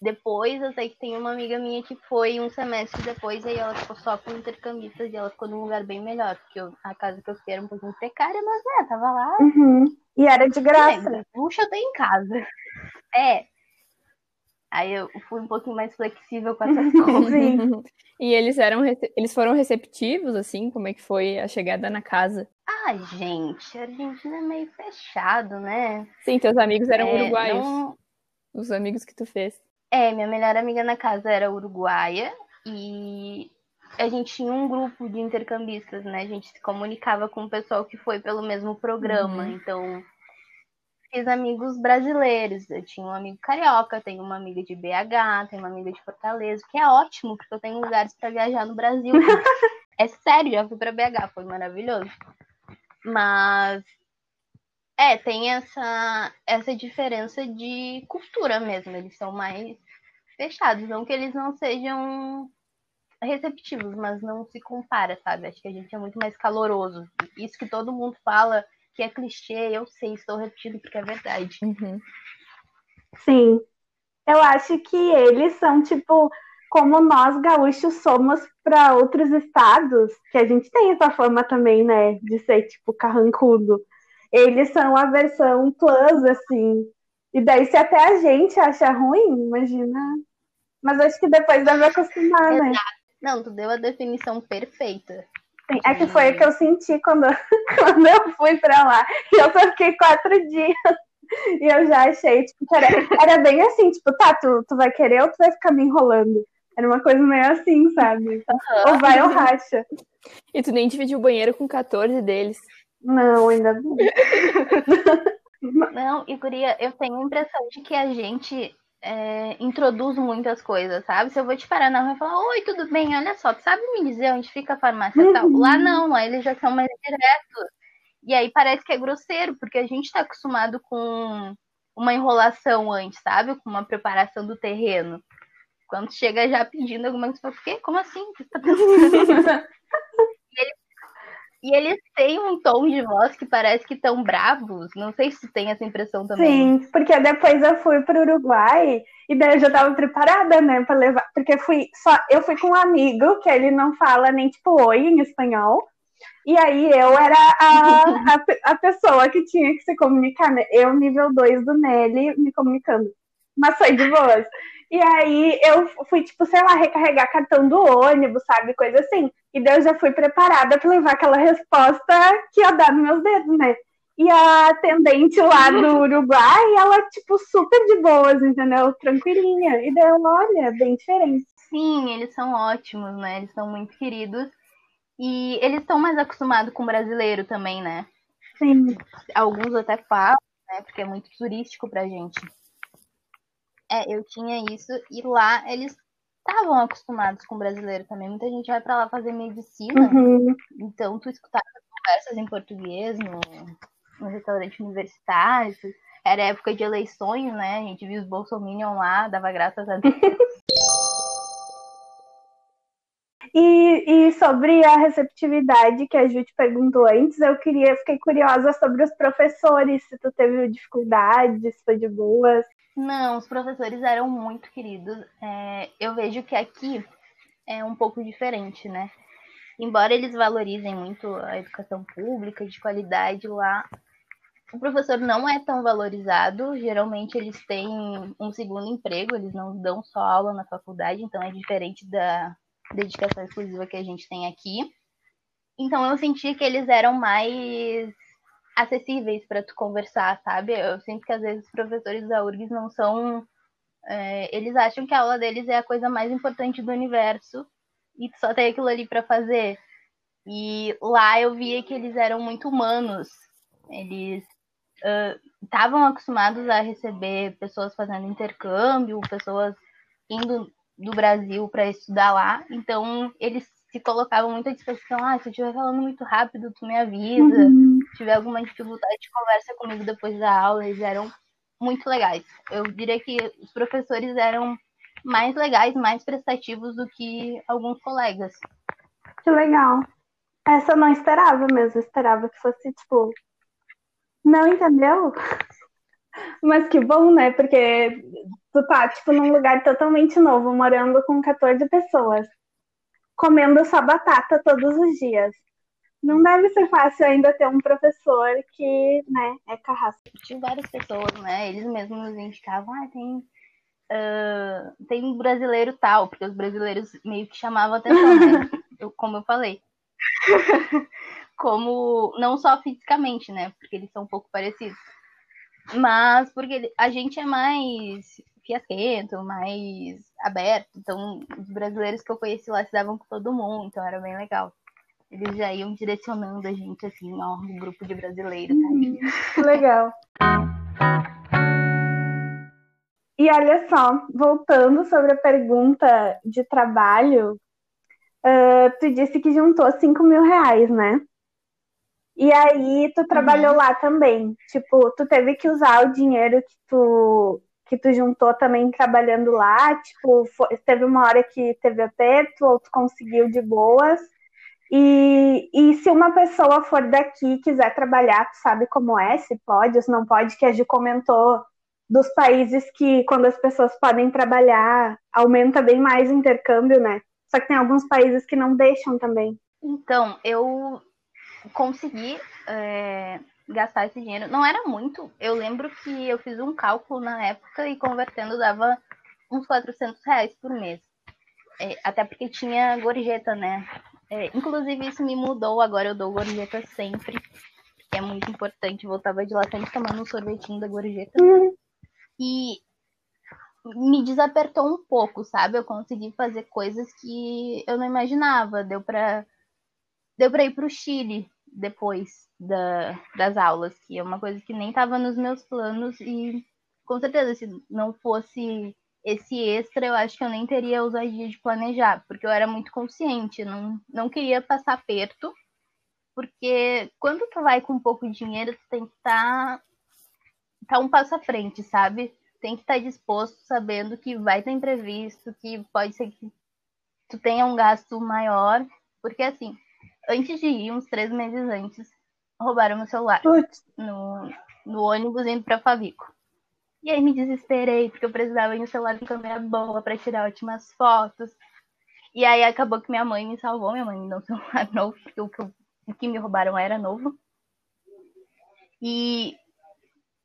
Depois eu sei que tem uma amiga minha que foi um semestre depois, e aí ela ficou só com intercambistas e ela ficou num lugar bem melhor, porque eu- a casa que eu fiquei era um pouquinho precária, mas é, tava lá Uhum. E era de graça. é, luxo eu tenho em casa. É. Aí eu fui um pouquinho mais flexível com essas coisas. E eles eram eles foram receptivos, assim, como é que foi a chegada na casa? Ah, gente, a Argentina é meio fechado, né? Sim, teus amigos eram É, uruguaios. não- Os amigos que tu fez. É, minha melhor amiga na casa era uruguaia e a gente tinha um grupo de intercambistas, né? A gente se comunicava com o pessoal que foi pelo mesmo programa. Uhum. Então, fiz amigos brasileiros. Eu tinha um amigo carioca, tenho uma amiga de BH, tenho uma amiga de Fortaleza, que é ótimo, porque eu tenho lugares para viajar no Brasil. é sério, já fui para BH, foi maravilhoso. Mas é, tem essa, essa diferença de cultura mesmo. Eles são mais fechados. Não que eles não sejam receptivos, mas não se compara, sabe? Acho que a gente é muito mais caloroso. Isso que todo mundo fala que é clichê, eu sei, estou repetindo porque é verdade. Uhum. Sim. Eu acho que eles são, tipo, como nós gaúchos somos para outros estados, que a gente tem essa forma também, né, de ser, tipo, carrancudo. Eles são a versão plus, assim. E daí, se até a gente acha ruim, imagina. Mas acho que depois deve acostumar, né? Não, tu deu a definição perfeita. Sim, é que foi o que eu senti quando, quando eu fui pra lá. E eu só fiquei quatro dias. E eu já achei, tipo, que era, era bem assim, tipo, tá, tu, tu vai querer ou tu vai ficar me enrolando? Era uma coisa meio assim, sabe? Uhum. Ou vai ou racha. E tu nem dividiu o banheiro com 14 deles. Não, ainda não. Não, e Guria, eu tenho a impressão de que a gente é, introduz muitas coisas, sabe? Se eu vou te parar na rua e falar, oi, tudo bem? Olha só, tu sabe me dizer onde fica a farmácia uhum. tal? Lá não, lá eles já são mais diretos. E aí parece que é grosseiro, porque a gente tá acostumado com uma enrolação antes, sabe? Com uma preparação do terreno. Quando chega já pedindo alguma coisa, fala, o quê? Como assim? O que você tá pensando? E eles têm um tom de voz que parece que estão bravos. Não sei se tem essa impressão também. Sim, porque depois eu fui para o Uruguai e daí eu já estava preparada, né, para levar. Porque fui só eu fui com um amigo que ele não fala nem tipo oi em espanhol. E aí eu era a, a, a pessoa que tinha que se comunicar, né? Eu, nível 2 do Nelly, me comunicando. Mas foi de boas. E aí eu fui, tipo, sei lá, recarregar cartão do ônibus, sabe? Coisa assim. E daí eu já fui preparada para levar aquela resposta que ia dar nos meus dedos, né? E a atendente lá do Uruguai, ela, tipo, super de boas, entendeu? Tranquilinha. E daí eu, olha, bem diferente. Sim, eles são ótimos, né? Eles são muito queridos. E eles estão mais acostumados com o brasileiro também, né? Sim. Alguns até falam, né? Porque é muito turístico pra gente. É, eu tinha isso e lá eles estavam acostumados com brasileiro também. Muita gente vai para lá fazer medicina, uhum. então tu escutava conversas em português no, no restaurante universitário. Era época de eleições, né? A gente viu os bolsominion lá, dava graças a Deus. E, e, sobre a receptividade que a Ju te perguntou antes, eu queria, fiquei curiosa sobre os professores, se tu teve dificuldades, se foi de boas. Não, os professores eram muito queridos. É, eu vejo que aqui é um pouco diferente, né? Embora eles valorizem muito a educação pública de qualidade lá, o professor não é tão valorizado. Geralmente eles têm um segundo emprego, eles não dão só aula na faculdade, então é diferente da dedicação exclusiva que a gente tem aqui. Então eu senti que eles eram mais acessíveis para tu conversar, sabe? Eu sinto que às vezes os professores da URGS não são. É, eles acham que a aula deles é a coisa mais importante do universo e tu só tem aquilo ali para fazer. E lá eu via que eles eram muito humanos. Eles estavam uh, acostumados a receber pessoas fazendo intercâmbio, pessoas indo do Brasil para estudar lá. Então, eles se colocavam muito à disposição. Ah, se eu estiver falando muito rápido, tu me avisa. Uhum. Se tiver alguma dificuldade, conversa comigo depois da aula. Eles eram muito legais. Eu diria que os professores eram mais legais, mais prestativos do que alguns colegas. Que legal. Essa eu não esperava mesmo. Eu esperava que fosse, tipo. Não entendeu? Mas que bom, né? Porque tu tá, tipo, num lugar totalmente novo, morando com 14 pessoas comendo só batata todos os dias. Não deve ser fácil ainda ter um professor que, né, é carrasco. Tinha várias pessoas, né? Eles mesmos nos indicavam, ah, tem, uh, tem um brasileiro tal, porque os brasileiros meio que chamavam atenção, né? eu, como eu falei. como, não só fisicamente, né? Porque eles são um pouco parecidos. Mas porque a gente é mais fiasquento, mais aberto. Então, os brasileiros que eu conheci lá se davam com todo mundo, então era bem legal. Eles já iam direcionando a gente, assim, ó, um grupo de brasileiros, sabe? Hum, legal. E olha só, voltando sobre a pergunta de trabalho, uh, tu disse que juntou 5 mil reais, né? E aí tu trabalhou uhum. lá também. Tipo, tu teve que usar o dinheiro que tu que tu juntou também trabalhando lá? Tipo, foi, teve uma hora que teve aperto ou tu conseguiu de boas? E, e se uma pessoa for daqui e quiser trabalhar, tu sabe como é? Se pode, se não pode, que a Gi comentou dos países que, quando as pessoas podem trabalhar, aumenta bem mais o intercâmbio, né? Só que tem alguns países que não deixam também. Então, eu consegui é, gastar esse dinheiro. Não era muito. Eu lembro que eu fiz um cálculo na época e convertendo dava uns 400 reais por mês. É, até porque tinha gorjeta, né? É, inclusive, isso me mudou. Agora eu dou gorjeta sempre. É muito importante. Voltava de lá sempre tomando um sorvetinho da gorjeta. E me desapertou um pouco, sabe? Eu consegui fazer coisas que eu não imaginava. Deu pra, deu pra ir pro Chile depois da, das aulas, que é uma coisa que nem estava nos meus planos e com certeza se não fosse esse extra, eu acho que eu nem teria ousadia de planejar, porque eu era muito consciente, não, não queria passar perto, porque quando tu vai com um pouco de dinheiro, tu tem que estar tá, tá um passo à frente, sabe? Tem que estar tá disposto, sabendo que vai ter imprevisto, que pode ser que tu tenha um gasto maior, porque assim, antes de ir, uns três meses antes, roubaram meu celular no, no ônibus indo pra Favico. E aí me desesperei, porque eu precisava ir no celular com câmera boa para tirar ótimas fotos. E aí acabou que minha mãe me salvou, minha mãe me deu um celular novo, porque o que, o que me roubaram era novo. E,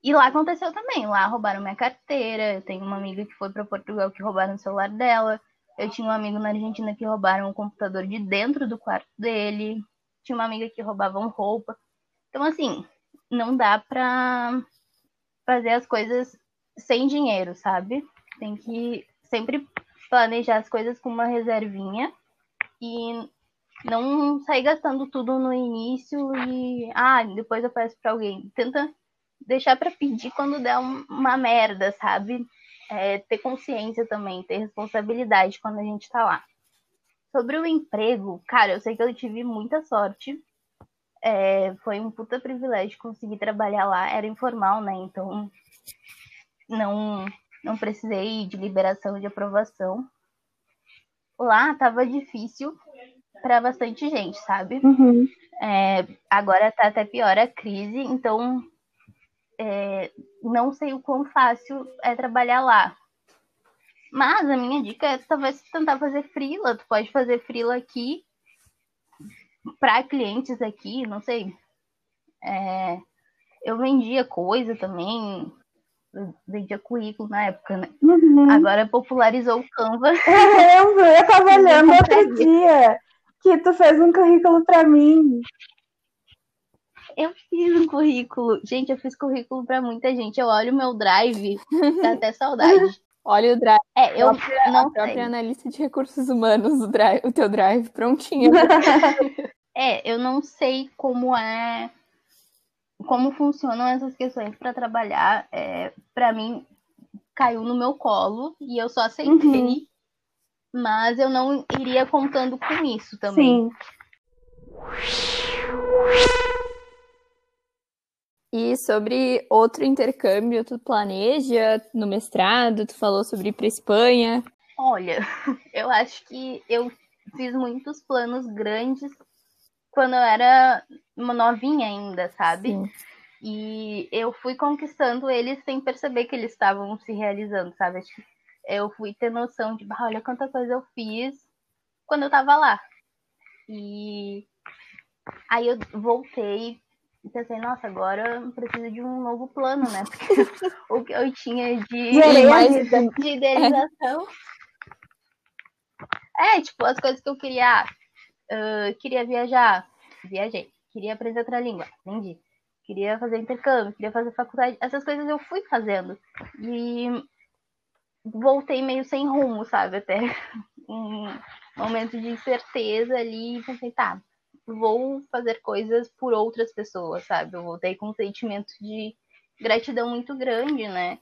e lá aconteceu também, lá roubaram minha carteira, eu tenho uma amiga que foi para Portugal que roubaram o celular dela. Eu tinha um amigo na Argentina que roubaram o computador de dentro do quarto dele. Tinha uma amiga que roubavam roupa. Então, assim, não dá pra fazer as coisas sem dinheiro, sabe? Tem que sempre planejar as coisas com uma reservinha e não sair gastando tudo no início e ah, depois eu peço para alguém. Tenta deixar para pedir quando der uma merda, sabe? É, ter consciência também, ter responsabilidade quando a gente tá lá. Sobre o emprego, cara, eu sei que eu tive muita sorte, é, foi um puta privilégio conseguir trabalhar lá. Era informal, né? Então não, não precisei de liberação de aprovação. Lá tava difícil para bastante gente, sabe? Uhum. É, agora tá até pior a crise, então é, não sei o quão fácil é trabalhar lá. Mas a minha dica é talvez tentar fazer frila. Tu pode fazer frila aqui para clientes aqui, não sei. É, eu vendia coisa também, vendia currículo na época, né? Uhum. Agora popularizou o Canva. Eu lembro, eu tava olhando outro dia que tu fez um currículo para mim. Eu fiz um currículo. Gente, eu fiz currículo para muita gente. Eu olho o meu drive, dá até saudade. Olha o drive. É, eu própria, não a própria sei. analista de recursos humanos, o, drive, o teu drive prontinho. é, eu não sei como é como funcionam essas questões para trabalhar. É, para mim caiu no meu colo e eu só aceitei. Uhum. Mas eu não iria contando com isso também. Sim. E sobre outro intercâmbio, tu planeja no mestrado? Tu falou sobre ir para Espanha? Olha, eu acho que eu fiz muitos planos grandes quando eu era uma novinha ainda, sabe? Sim. E eu fui conquistando eles sem perceber que eles estavam se realizando, sabe? Eu fui ter noção de, olha quanta coisa eu fiz quando eu tava lá. E aí eu voltei e pensei, nossa, agora eu preciso de um novo plano, né? Porque o que eu tinha de, mais, de idealização. É. é, tipo, as coisas que eu queria. Uh, queria viajar, viajei. Queria aprender outra língua, aprendi. Queria fazer intercâmbio, queria fazer faculdade. Essas coisas eu fui fazendo. E voltei meio sem rumo, sabe? Até um momento de incerteza ali e pensei, tá, vou fazer coisas por outras pessoas, sabe? Eu voltei com um sentimento de gratidão muito grande, né?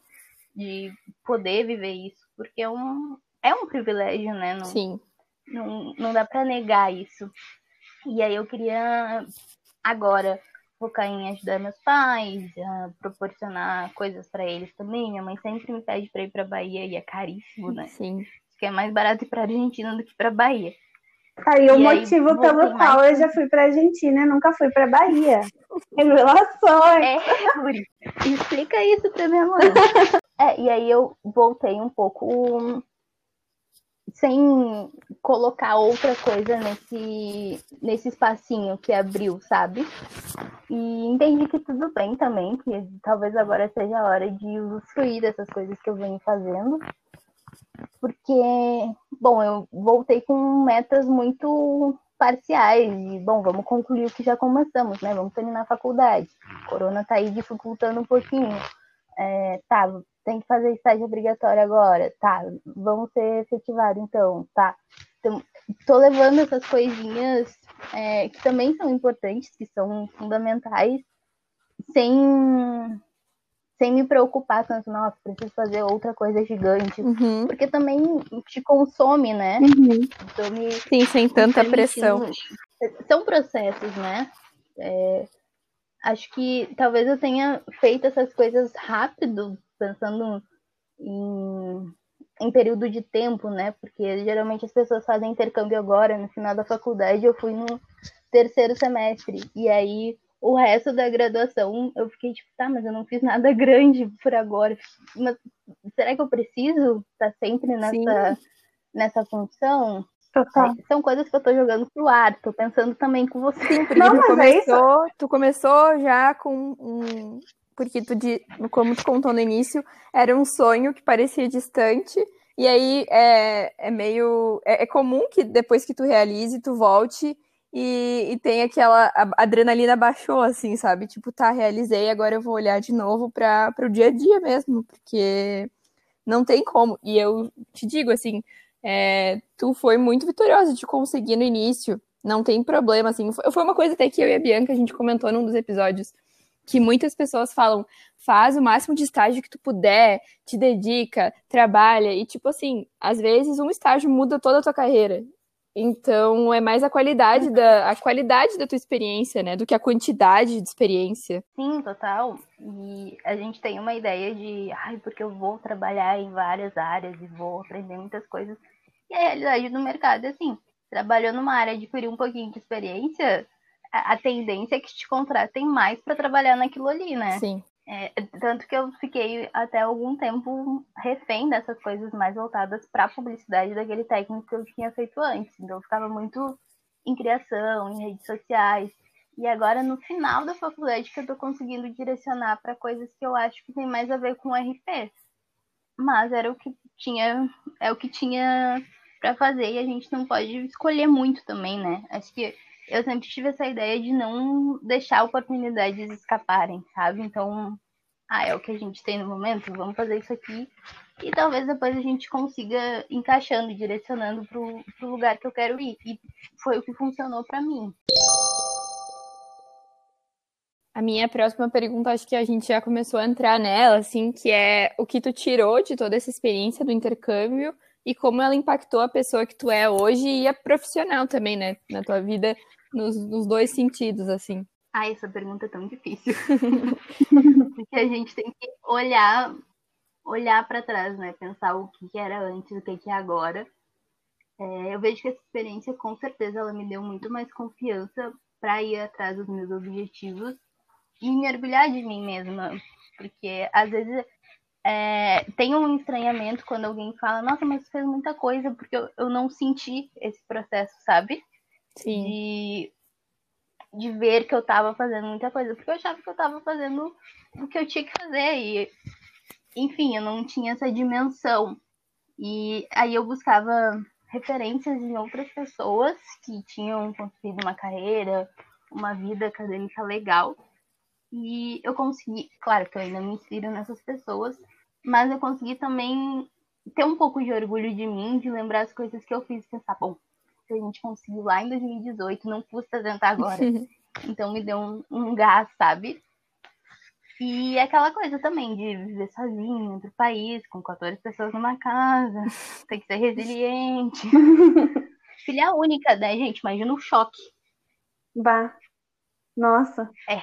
De poder viver isso, porque é um, é um privilégio, né? Não, Sim. Não, não dá para negar isso. E aí eu queria agora focar em ajudar meus pais, proporcionar coisas para eles também. Minha mãe sempre me pede para ir para Bahia e é caríssimo, né? Sim. Que é mais barato ir para Argentina do que para Bahia. Aí o motivo aí, pelo qual mais... eu já fui para Argentina nunca fui para Bahia. Revelações. É, explica isso para minha mãe. é, e aí eu voltei um pouco sem colocar outra coisa nesse, nesse espacinho que abriu, sabe? E entendi que tudo bem também, que talvez agora seja a hora de usufruir dessas coisas que eu venho fazendo. Porque, bom, eu voltei com metas muito parciais e, bom, vamos concluir o que já começamos, né? Vamos terminar a faculdade. Corona tá aí dificultando um pouquinho. É, tá, tem que fazer estágio obrigatório agora, tá, vamos ser efetivados então, tá. Então, tô levando essas coisinhas é, que também são importantes, que são fundamentais, sem, sem me preocupar tanto, nossa, preciso fazer outra coisa gigante, uhum. porque também te consome, né? Uhum. Então, me, Sim, sem tanta pressão. São processos, né? É, acho que talvez eu tenha feito essas coisas rápido, pensando em, em período de tempo, né? Porque geralmente as pessoas fazem intercâmbio agora, no final da faculdade, eu fui no terceiro semestre. E aí o resto da graduação eu fiquei tipo, tá, mas eu não fiz nada grande por agora. Mas será que eu preciso estar sempre nessa, nessa função? Total. São coisas que eu tô jogando pro ar, tô pensando também com você. Sim, porque não, tu, começou, é tu começou já com um, porque tu, como tu contou no início, era um sonho que parecia distante, e aí é, é meio. É, é comum que depois que tu realize, tu volte e, e tem aquela. Adrenalina baixou, assim, sabe? Tipo, tá, realizei, agora eu vou olhar de novo para o dia a dia mesmo, porque não tem como. E eu te digo, assim, é, tu foi muito vitoriosa de conseguir no início, não tem problema, assim. Foi uma coisa até que eu e a Bianca a gente comentou num dos episódios que muitas pessoas falam, faz o máximo de estágio que tu puder, te dedica, trabalha, e tipo assim, às vezes um estágio muda toda a tua carreira. Então é mais a qualidade da a qualidade da tua experiência, né, do que a quantidade de experiência. Sim, total. E a gente tem uma ideia de, ai, porque eu vou trabalhar em várias áreas e vou aprender muitas coisas. E a realidade do mercado é assim, trabalhou numa área, adquiriu um pouquinho de experiência, a, tendência é que te contratem mais para trabalhar naquilo ali, né? Sim. É, tanto que eu fiquei até algum tempo refém dessas coisas mais voltadas para a publicidade daquele técnico que eu tinha feito antes. Então eu ficava muito em criação, em redes sociais. E agora no final da faculdade que eu estou conseguindo direcionar para coisas que eu acho que tem mais a ver com RP. Mas era o que tinha, é o que tinha para fazer e a gente não pode escolher muito também, né? Acho que eu sempre tive essa ideia de não deixar oportunidades escaparem, sabe? Então, ah, é o que a gente tem no momento, vamos fazer isso aqui. E talvez depois a gente consiga encaixando, direcionando pro, pro lugar que eu quero ir. E foi o que funcionou para mim. A minha próxima pergunta, acho que a gente já começou a entrar nela, assim, que é o que tu tirou de toda essa experiência do intercâmbio e como ela impactou a pessoa que tu é hoje e a profissional também, né, na tua vida nos, nos dois sentidos, assim? Ah, essa pergunta é tão difícil. Porque a gente tem que olhar olhar para trás, né? Pensar o que era antes, o que é agora. É, eu vejo que essa experiência, com certeza, ela me deu muito mais confiança para ir atrás dos meus objetivos e me orgulhar de mim mesma. Porque, às vezes, é, tem um estranhamento quando alguém fala, nossa, mas você fez muita coisa, porque eu, eu não senti esse processo, sabe? Sim. De, de ver que eu tava fazendo muita coisa, porque eu achava que eu tava fazendo o que eu tinha que fazer. E, enfim, eu não tinha essa dimensão. E aí eu buscava referências em outras pessoas que tinham construído uma carreira, uma vida acadêmica legal. E eu consegui, claro que eu ainda me inspiro nessas pessoas, mas eu consegui também ter um pouco de orgulho de mim, de lembrar as coisas que eu fiz e pensar, bom, que a gente conseguiu lá em 2018, não custa tentar agora. então me deu um, um gás, sabe? E aquela coisa também de viver sozinho em outro país, com 14 pessoas numa casa, tem que ser resiliente. Filha única, né, gente? Imagina o choque. Bah. Nossa. É.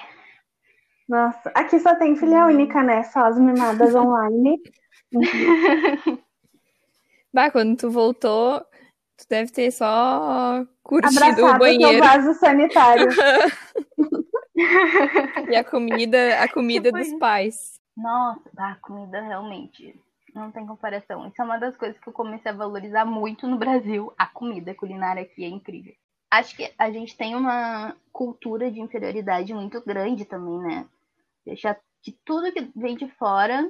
Nossa, aqui só tem filha uhum. única, né? Só as mimadas online. bah, quando tu voltou, tu deve ter só curtido Abraçado o banheiro. vaso sanitário. e a comida, a comida tipo dos isso. pais. Nossa, a comida realmente não tem comparação. Isso é uma das coisas que eu comecei a valorizar muito no Brasil. A comida culinária aqui é incrível. Acho que a gente tem uma cultura de inferioridade muito grande também, né? Deixar que tudo que vem de fora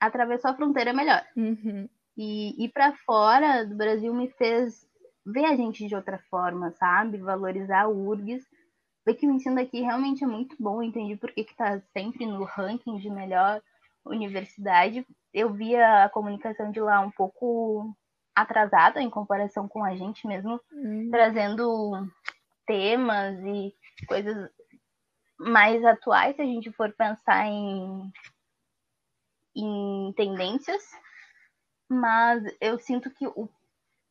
atravessou a fronteira é melhor. Uhum. E ir para fora do Brasil me fez ver a gente de outra forma, sabe? Valorizar o URGS. Ver que o ensino aqui realmente é muito bom. Entendi por que, que tá sempre no ranking de melhor universidade. Eu via a comunicação de lá um pouco atrasada em comparação com a gente mesmo, uhum. trazendo temas e coisas mais atuais, se a gente for pensar em, em tendências, mas eu sinto que o,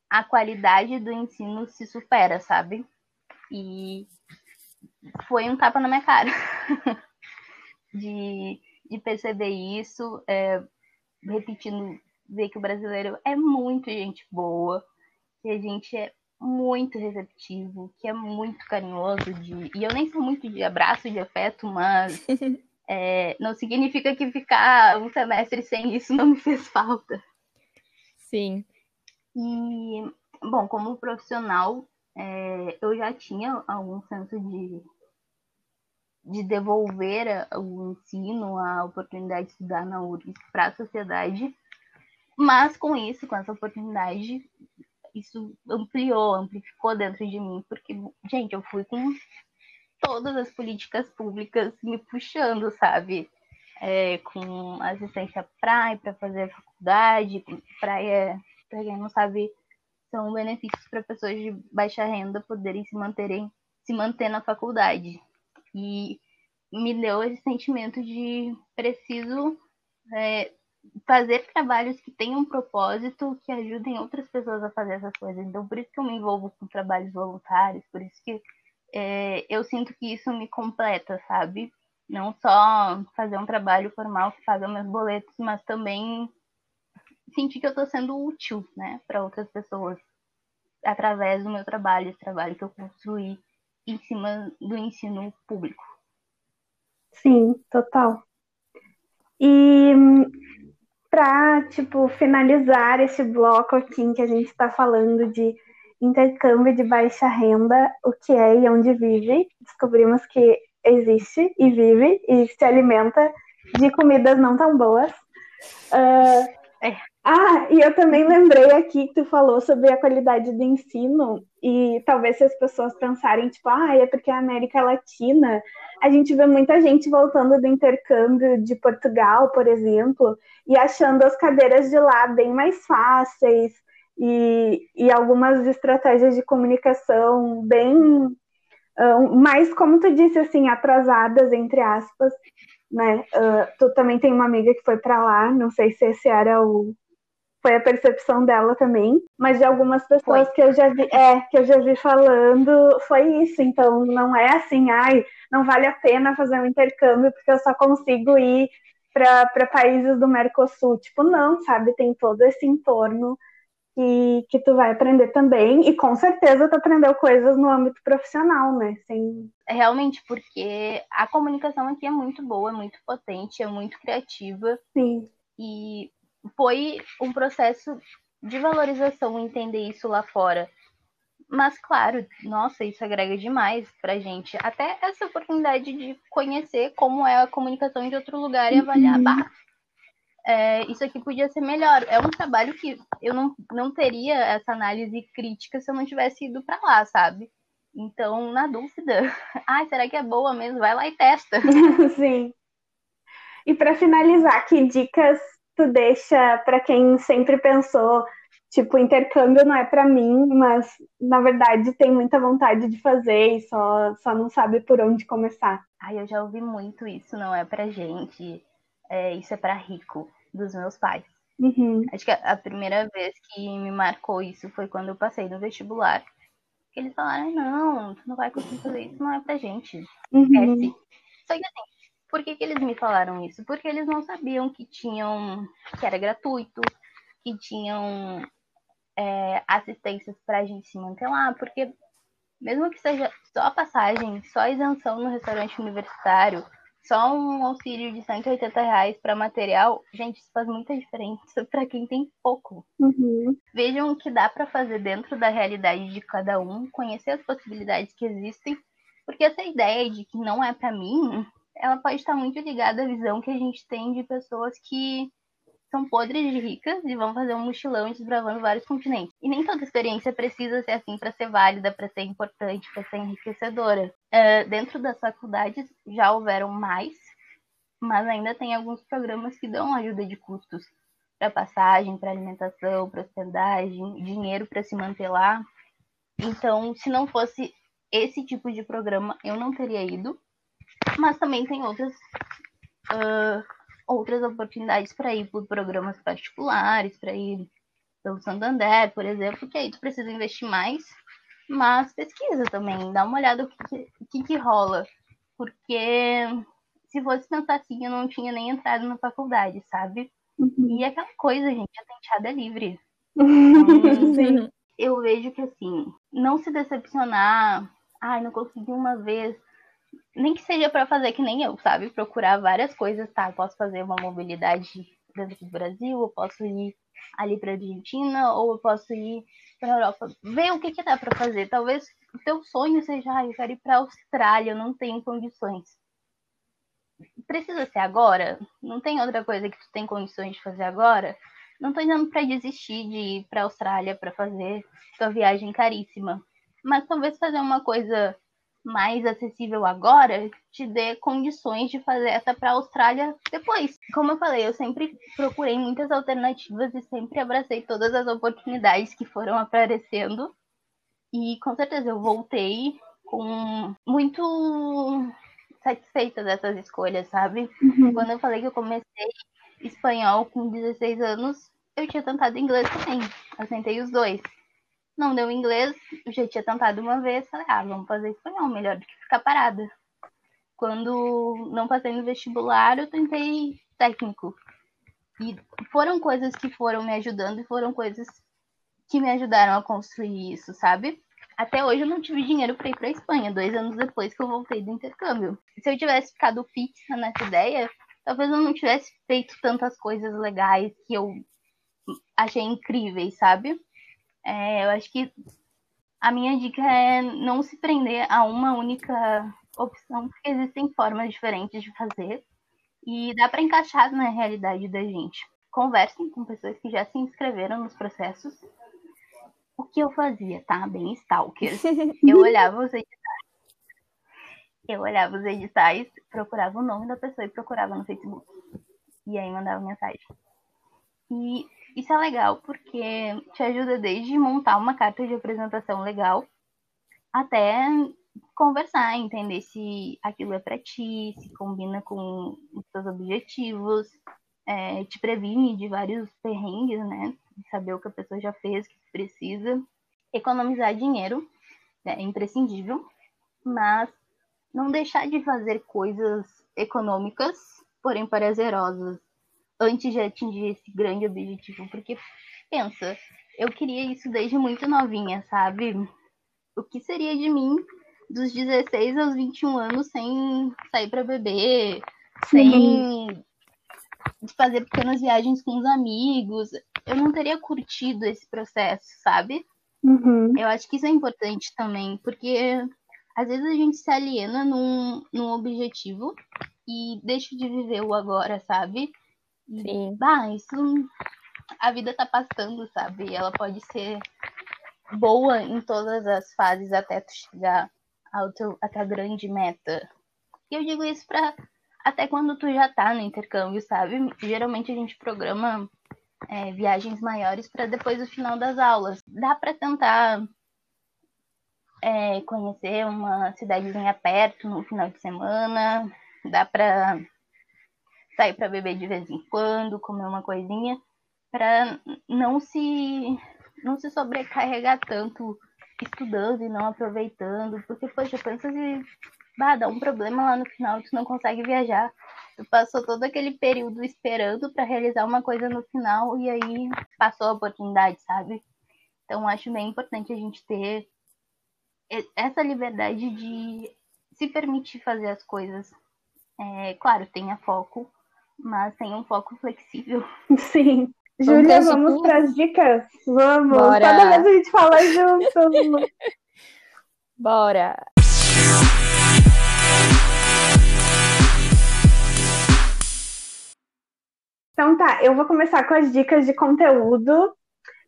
a qualidade do ensino se supera, sabe? E foi um tapa na minha cara de, de perceber isso, é, repetindo, ver que o brasileiro é muito gente boa, que a gente é muito receptivo, que é muito carinhoso de. E eu nem sou muito de abraço, de afeto, mas é, não significa que ficar um semestre sem isso não me fez falta. Sim. E, bom, como profissional, é, eu já tinha algum senso de, de devolver o ensino, a oportunidade de estudar na URGS para a sociedade, mas com isso, com essa oportunidade, isso ampliou, amplificou dentro de mim, porque, gente, eu fui com todas as políticas públicas me puxando, sabe? É, com assistência praia para fazer a faculdade, praia, para quem não sabe, são benefícios para pessoas de baixa renda poderem se manterem, se manter na faculdade. E me deu esse sentimento de preciso é, fazer trabalhos que tenham um propósito, que ajudem outras pessoas a fazer essas coisas. Então, por isso que eu me envolvo com trabalhos voluntários, por isso que é, eu sinto que isso me completa, sabe? Não só fazer um trabalho formal que paga meus boletos, mas também sentir que eu estou sendo útil, né, para outras pessoas através do meu trabalho, esse trabalho que eu construí em cima do ensino público. Sim, total. E para tipo finalizar esse bloco aqui em que a gente está falando de intercâmbio de baixa renda, o que é e onde vive, descobrimos que existe e vive e se alimenta de comidas não tão boas. Uh, é. Ah, e eu também lembrei aqui que tu falou sobre a qualidade do ensino, e talvez se as pessoas pensarem, tipo, ah, é porque a América Latina, a gente vê muita gente voltando do intercâmbio de Portugal, por exemplo, e achando as cadeiras de lá bem mais fáceis, e, e algumas estratégias de comunicação bem uh, mais, como tu disse, assim, atrasadas, entre aspas, né? Uh, tu também tem uma amiga que foi para lá, não sei se esse era o foi a percepção dela também, mas de algumas pessoas foi. que eu já vi, é, que eu já vi falando, foi isso. Então não é assim, ai, não vale a pena fazer um intercâmbio porque eu só consigo ir para países do Mercosul. Tipo, não, sabe? Tem todo esse entorno que, que tu vai aprender também, e com certeza tu aprendeu coisas no âmbito profissional, né? Sem... Realmente, porque a comunicação aqui é muito boa, é muito potente, é muito criativa. Sim. E foi um processo de valorização entender isso lá fora. Mas, claro, nossa, isso agrega demais pra gente. Até essa oportunidade de conhecer como é a comunicação de outro lugar e avaliar, uhum. bah, é, isso aqui podia ser melhor. É um trabalho que eu não, não teria essa análise crítica se eu não tivesse ido para lá, sabe? Então, na dúvida, ah, será que é boa mesmo? Vai lá e testa. Sim. E para finalizar, que dicas tu deixa para quem sempre pensou, tipo, intercâmbio não é para mim, mas na verdade tem muita vontade de fazer e só, só não sabe por onde começar? Ai, eu já ouvi muito isso, não é pra gente, é, isso é para rico dos meus pais. Uhum. Acho que a, primeira vez que me marcou isso foi quando eu passei no vestibular. Eles falaram, não, tu não vai conseguir fazer isso, não é pra gente. Uhum. Só que assim, Por que, que eles me falaram isso? Porque eles não sabiam que tinham, que era gratuito, que tinham é, assistências para a gente se manter lá, porque mesmo que seja só a passagem, só a isenção no restaurante universitário, só um auxílio de 180 reais para material, gente, isso faz muita diferença para quem tem pouco. Uhum. Vejam o que dá para fazer dentro da realidade de cada um, conhecer as possibilidades que existem, porque essa ideia de que não é para mim, ela pode estar muito ligada à visão que a gente tem de pessoas que são podres de ricas e vão fazer um mochilão desbravando vários continentes. E nem toda experiência precisa ser assim para ser válida, para ser importante, para ser enriquecedora. Uh, dentro das faculdades já houveram mais, mas ainda tem alguns programas que dão ajuda de custos para passagem, para alimentação, para hospedagem, dinheiro para se manter lá. Então, se não fosse esse tipo de programa, eu não teria ido. Mas também tem outras uh, outras oportunidades para ir por programas particulares, para ir pelo Santander, por exemplo, que aí tu precisa investir mais, mas pesquisa também, dá uma olhada o que, que, que rola, porque se fosse pensar assim, eu não tinha nem entrado na faculdade, sabe? Uhum. E aquela coisa, gente, a tenteada é livre. Então, eu vejo que assim, não se decepcionar, ai, não consegui uma vez, nem que seja para fazer que nem eu, sabe? Procurar várias coisas, tá? Eu posso fazer uma mobilidade dentro do Brasil, eu posso ir ali para Argentina, ou eu posso ir para Europa. Ver o que, que dá para fazer. Talvez o teu sonho seja, ah, eu quero ir para Austrália, eu não tenho condições. Precisa ser agora? Não tem outra coisa que tu tem condições de fazer agora? Não tô dizendo para desistir de ir para Austrália para fazer tua viagem caríssima, mas talvez fazer uma coisa mais acessível agora te dê condições de fazer essa para a Austrália depois. Como eu falei, eu sempre procurei muitas alternativas e sempre abracei todas as oportunidades que foram aparecendo. E com certeza eu voltei com muito satisfeita dessas escolhas, sabe? Uhum. Quando eu falei que eu comecei espanhol com 16 anos, eu tinha tentado inglês também. Eu tentei os dois não deu inglês, eu já tinha tentado uma vez, falei, ah, vamos fazer espanhol, melhor do que ficar parada. Quando não passei no vestibular, eu tentei técnico. E foram coisas que foram me ajudando e foram coisas que me ajudaram a construir isso, sabe? Até hoje eu não tive dinheiro para ir para Espanha, dois anos depois que eu voltei do intercâmbio. Se eu tivesse ficado fixa nessa ideia, talvez eu não tivesse feito tantas coisas legais que eu achei incríveis, sabe? É, eu acho que a minha dica é não se prender a uma única opção, porque existem formas diferentes de fazer e dá para encaixar na realidade da gente. Conversem com pessoas que já se inscreveram nos processos. O que eu fazia, tá? Bem stalker. Eu olhava os editais. Eu olhava os editais, procurava o nome da pessoa e procurava no Facebook. E aí mandava mensagem. E isso é legal porque te ajuda desde montar uma carta de apresentação legal até conversar, entender se aquilo é para ti, se combina com os seus objetivos, é, te previne de vários perrengues, né? Saber o que a pessoa já fez, que precisa. Economizar dinheiro né? é imprescindível, mas não deixar de fazer coisas econômicas, porém prazerosas antes de atingir esse grande objetivo. Porque, pensa, eu queria isso desde muito novinha, sabe? O que seria de mim dos 16 aos 21 anos sem sair para beber, sem fazer pequenas viagens com os amigos? Eu não teria curtido esse processo, sabe? Uhum. Eu acho que isso é importante também, porque às vezes a gente se aliena num, num objetivo e deixa de viver o agora, sabe? Sim. Bah, isso. A vida tá passando, sabe? Ela pode ser boa em todas as fases até tu chegar ao teu, a tua grande meta. E eu digo isso pra até quando tu já tá no intercâmbio, sabe? Geralmente a gente programa é, viagens maiores para depois do final das aulas. Dá para tentar é, conhecer uma cidadezinha perto no final de semana, dá para sair para beber de vez em quando, comer uma coisinha, para não se não se sobrecarregar tanto estudando e não aproveitando, porque poxa, pensa se bah, dá um problema lá no final, tu não consegue viajar. Tu passou todo aquele período esperando para realizar uma coisa no final e aí passou a oportunidade, sabe? Então acho bem importante a gente ter essa liberdade de se permitir fazer as coisas. É, claro, tenha foco, mas tenha um foco flexível. Sim. Júlia, vamos para as dicas? Vamos. Bora. Cada vez a gente fala junto. Bora. Então tá, eu vou começar com as dicas de conteúdo.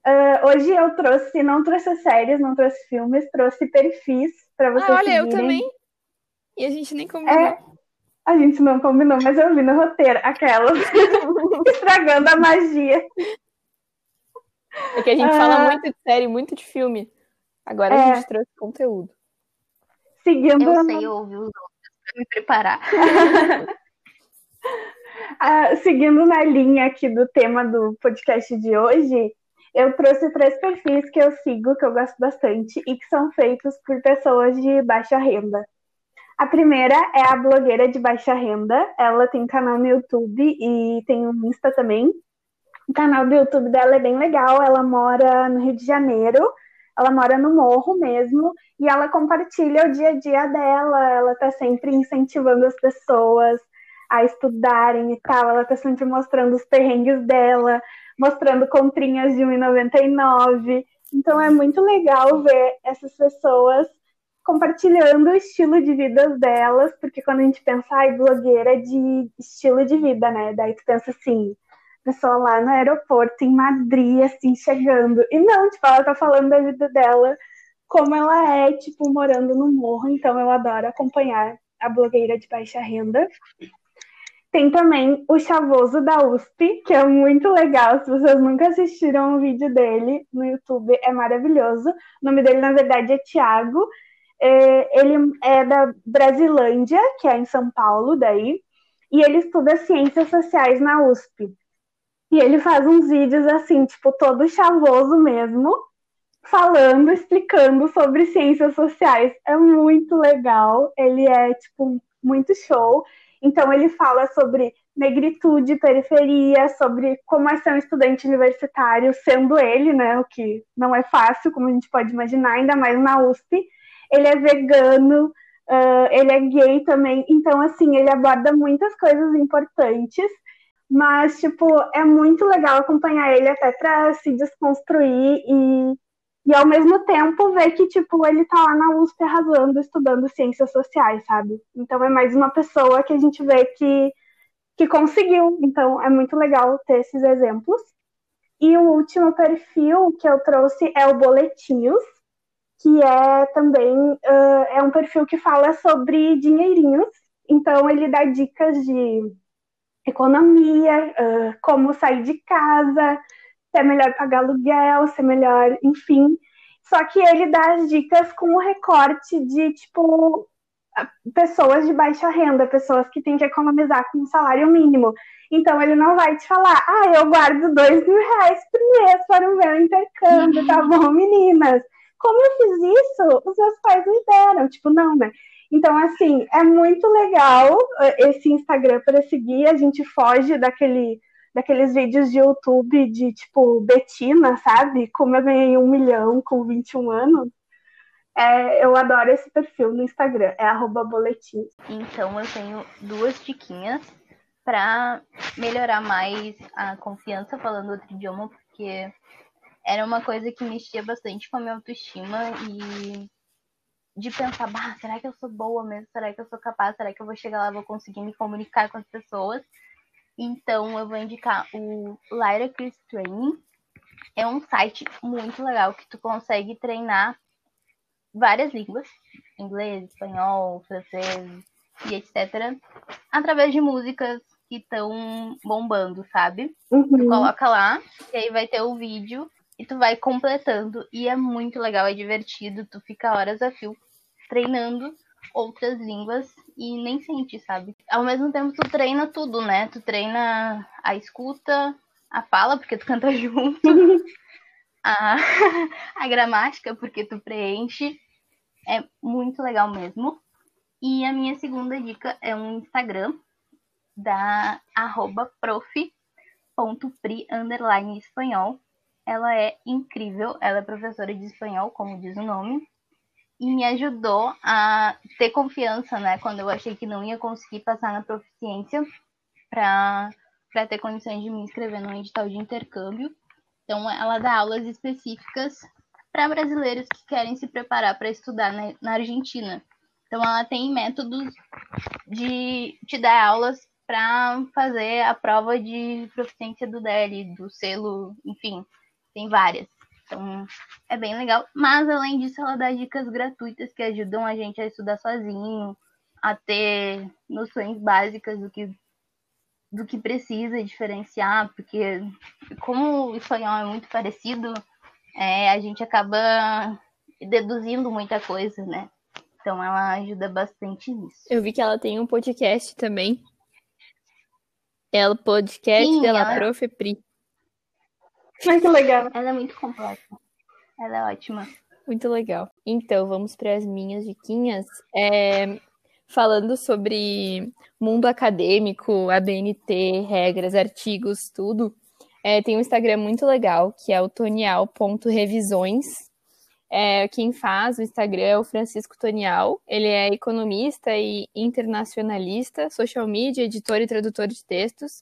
Uh, hoje eu trouxe, não trouxe séries, não trouxe filmes, trouxe perfis para vocês. Ah, olha, seguirem. eu também. E a gente nem combinou. É, a gente não combinou, mas eu vi no roteiro aquela estragando a magia. É que a gente uh, fala muito de série, muito de filme. Agora é, a gente trouxe conteúdo. Seguindo. Eu sei ouvir os outros para me preparar. uh, seguindo na linha aqui do tema do podcast de hoje, eu trouxe três perfis que eu sigo, que eu gosto bastante, e que são feitos por pessoas de baixa renda. A primeira é a blogueira de baixa renda. Ela tem canal no YouTube e tem um Insta também. O canal do YouTube dela é bem legal. Ela mora no Rio de Janeiro. Ela mora no morro mesmo e ela compartilha o dia a dia dela. Ela tá sempre incentivando as pessoas a estudarem e tal. Ela tá sempre mostrando os perrengues dela, mostrando comprinhas de R$1,99. Então é muito legal ver essas pessoas compartilhando o estilo de vida delas, porque quando a gente pensa, ai, blogueira de estilo de vida, né? Daí tu pensa assim, pessoa lá no aeroporto, em Madrid, assim, chegando. E não, tipo, ela tá falando da vida dela, como ela é, tipo, morando no morro. Então eu adoro acompanhar a blogueira de baixa renda. Tem também o Chavoso da USP, que é muito legal. Se vocês nunca assistiram o vídeo dele no YouTube, é maravilhoso. O nome dele, na verdade, é Tiago. É, ele é da Brasilândia, que é em São Paulo, daí, e ele estuda ciências sociais na USP. E ele faz uns vídeos assim, tipo, todo chavoso mesmo, falando, explicando sobre ciências sociais. É muito legal. Ele é, tipo, muito show. Então, ele fala sobre negritude, periferia, sobre como é ser um estudante universitário, sendo ele, né? O que não é fácil, como a gente pode imaginar, ainda mais na USP. Ele é vegano, uh, ele é gay também. Então, assim, ele aborda muitas coisas importantes mas, tipo, é muito legal acompanhar ele até para se desconstruir e, e ao mesmo tempo ver que, tipo, ele tá lá na USP arrasando, estudando ciências sociais, sabe? Então é mais uma pessoa que a gente vê que, que conseguiu. Então é muito legal ter esses exemplos. E o último perfil que eu trouxe é o Boletinhos, que é também uh, é um perfil que fala sobre dinheirinhos. Então ele dá dicas de economia, uh, como sair de casa, se é melhor pagar aluguel, se é melhor, enfim. Só que ele dá as dicas com o recorte de, tipo, pessoas de baixa renda, pessoas que têm que economizar com um salário mínimo. Então, ele não vai te falar, ah, eu guardo dois mil reais por mês para o meu intercâmbio, tá bom, meninas? Como eu fiz isso? Os meus pais me deram. Tipo, não, né? Então, assim, é muito legal eh, esse Instagram para seguir. A gente foge daquele, daqueles vídeos de YouTube de tipo Betina, sabe? Como eu ganhei um milhão com 21 anos. É, eu adoro esse perfil no Instagram, é boletim. Então eu tenho duas diquinhas para melhorar mais a confiança falando outro idioma, porque era uma coisa que mexia bastante com a minha autoestima e de pensar, bah, será que eu sou boa mesmo? Será que eu sou capaz? Será que eu vou chegar lá, vou conseguir me comunicar com as pessoas? Então eu vou indicar o Lyra Chris Training. É um site muito legal que tu consegue treinar várias línguas, inglês, espanhol, francês e etc, através de músicas que estão bombando, sabe? Uhum. Tu coloca lá, e aí vai ter o vídeo e tu vai completando e é muito legal, é divertido, tu fica horas a fio treinando outras línguas e nem sente, sabe? Ao mesmo tempo, tu treina tudo, né? Tu treina a escuta, a fala, porque tu canta junto, a, a gramática, porque tu preenche. É muito legal mesmo. E a minha segunda dica é um Instagram da arroba prof.pri espanhol. Ela é incrível, ela é professora de espanhol, como diz o nome, e me ajudou a ter confiança, né? Quando eu achei que não ia conseguir passar na proficiência para ter condições de me inscrever num edital de intercâmbio. Então, ela dá aulas específicas para brasileiros que querem se preparar para estudar na, na Argentina. Então, ela tem métodos de te dar aulas para fazer a prova de proficiência do DEL, do selo, enfim, tem várias. Então, é bem legal. Mas, além disso, ela dá dicas gratuitas que ajudam a gente a estudar sozinho, a ter noções básicas do que, do que precisa diferenciar, porque, como o espanhol é muito parecido, é, a gente acaba deduzindo muita coisa, né? Então ela ajuda bastante nisso. Eu vi que ela tem um podcast também. Ela podcast Sim, dela ela... Profe Pri. Muito legal. Ela é muito completa. Ela é ótima. Muito legal. Então, vamos para as minhas diquinhas. É, falando sobre mundo acadêmico, ABNT, regras, artigos, tudo. É, tem um Instagram muito legal, que é o tonial.revisões. É, quem faz o Instagram é o Francisco Tonial. Ele é economista e internacionalista, social media, editor e tradutor de textos.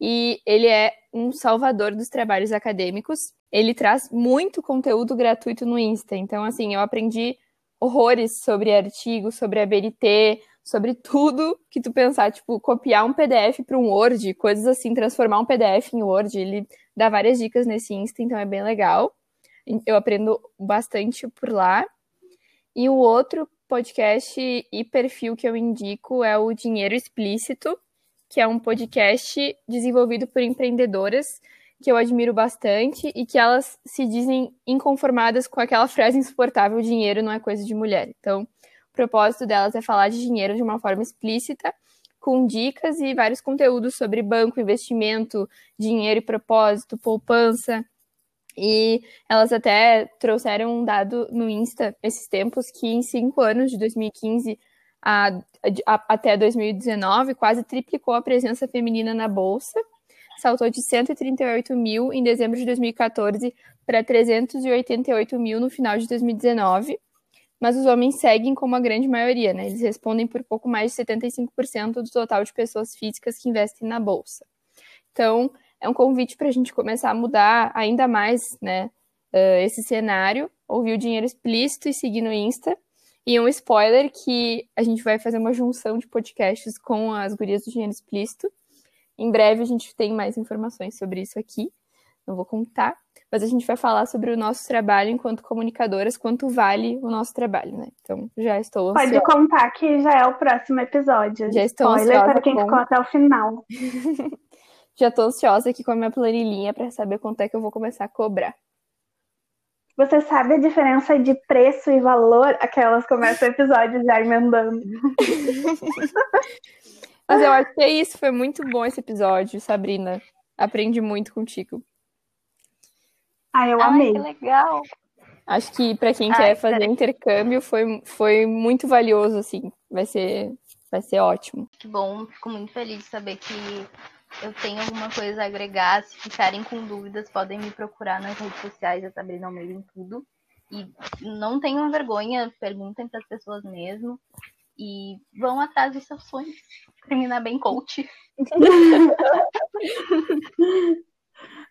E ele é um salvador dos trabalhos acadêmicos. Ele traz muito conteúdo gratuito no Insta. Então, assim, eu aprendi horrores sobre artigos, sobre a BNT, sobre tudo que tu pensar, tipo, copiar um PDF para um Word, coisas assim, transformar um PDF em Word. Ele dá várias dicas nesse Insta, então é bem legal. Eu aprendo bastante por lá. E o outro podcast e perfil que eu indico é o Dinheiro Explícito, que é um podcast desenvolvido por empreendedoras que eu admiro bastante e que elas se dizem inconformadas com aquela frase insuportável: dinheiro não é coisa de mulher. Então, o propósito delas é falar de dinheiro de uma forma explícita, com dicas e vários conteúdos sobre banco, investimento, dinheiro e propósito, poupança. E elas até trouxeram um dado no Insta esses tempos que em cinco anos, de 2015 a, a, até 2019, quase triplicou a presença feminina na Bolsa. Saltou de 138 mil em dezembro de 2014 para 388 mil no final de 2019. Mas os homens seguem como a grande maioria, né? Eles respondem por pouco mais de 75% do total de pessoas físicas que investem na Bolsa. Então, é um convite para a gente começar a mudar ainda mais né, uh, esse cenário, ouvir o dinheiro explícito e seguir no Insta. E um spoiler que a gente vai fazer uma junção de podcasts com as gurias do dinheiro explícito. Em breve a gente tem mais informações sobre isso aqui. Não vou contar, mas a gente vai falar sobre o nosso trabalho enquanto comunicadoras, quanto vale o nosso trabalho, né? Então, já estou ansiosa. Pode contar que já é o próximo episódio. Já estou Spoiler ansiosa para quem com... ficou até o final. Já estou ansiosa aqui com a minha planilhinha para saber quanto é que eu vou começar a cobrar. Você sabe a diferença de preço e valor? Aquelas começam o episódio já emendando. Mas eu acho que é isso. Foi muito bom esse episódio, Sabrina. Aprendi muito contigo. Ah, eu amei. Ai, que legal. Acho que para quem Ai, quer fazer intercâmbio foi, foi muito valioso, assim. Vai ser, vai ser ótimo. Que bom. Fico muito feliz de saber que eu tenho alguma coisa a agregar. Se ficarem com dúvidas, podem me procurar nas redes sociais, a Sabrina Almeida em tudo. E não tenham vergonha, perguntem para as pessoas mesmo. E vão atrás dos seus sonhos. Terminar bem coach.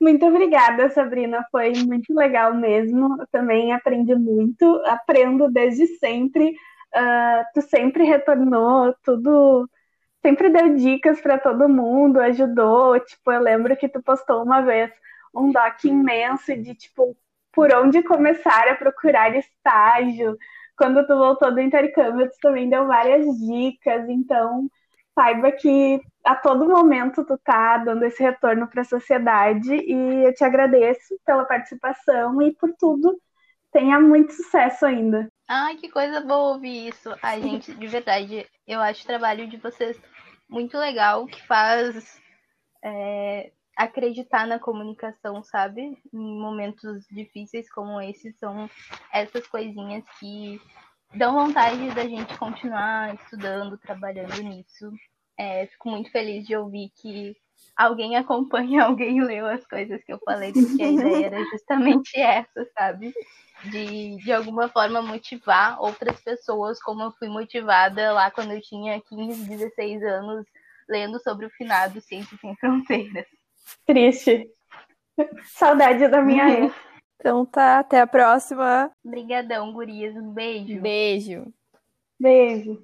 Muito obrigada, Sabrina. Foi muito legal mesmo. Eu também aprendi muito. Aprendo desde sempre. Uh, tu sempre retornou tudo sempre deu dicas para todo mundo, ajudou. Tipo, eu lembro que tu postou uma vez um doc imenso de tipo por onde começar a procurar estágio. Quando tu voltou do intercâmbio, tu também deu várias dicas, então saiba que a todo momento tu tá dando esse retorno para a sociedade e eu te agradeço pela participação e por tudo. Tenha muito sucesso ainda. Ai, que coisa boa ouvir isso. Ai, gente, de verdade, eu acho o trabalho de vocês muito legal, que faz é, acreditar na comunicação, sabe? Em momentos difíceis como esses, são essas coisinhas que dão vontade da gente continuar estudando, trabalhando nisso. É, fico muito feliz de ouvir que alguém acompanha, alguém leu as coisas que eu falei, porque a ideia era justamente essa, sabe? De, de alguma forma motivar outras pessoas, como eu fui motivada lá quando eu tinha 15, 16 anos, lendo sobre o finado Ciência Sem Fronteiras. Triste. Saudade da minha uhum. época. Então tá, até a próxima. Obrigadão, gurias. Um beijo. Beijo. Beijo.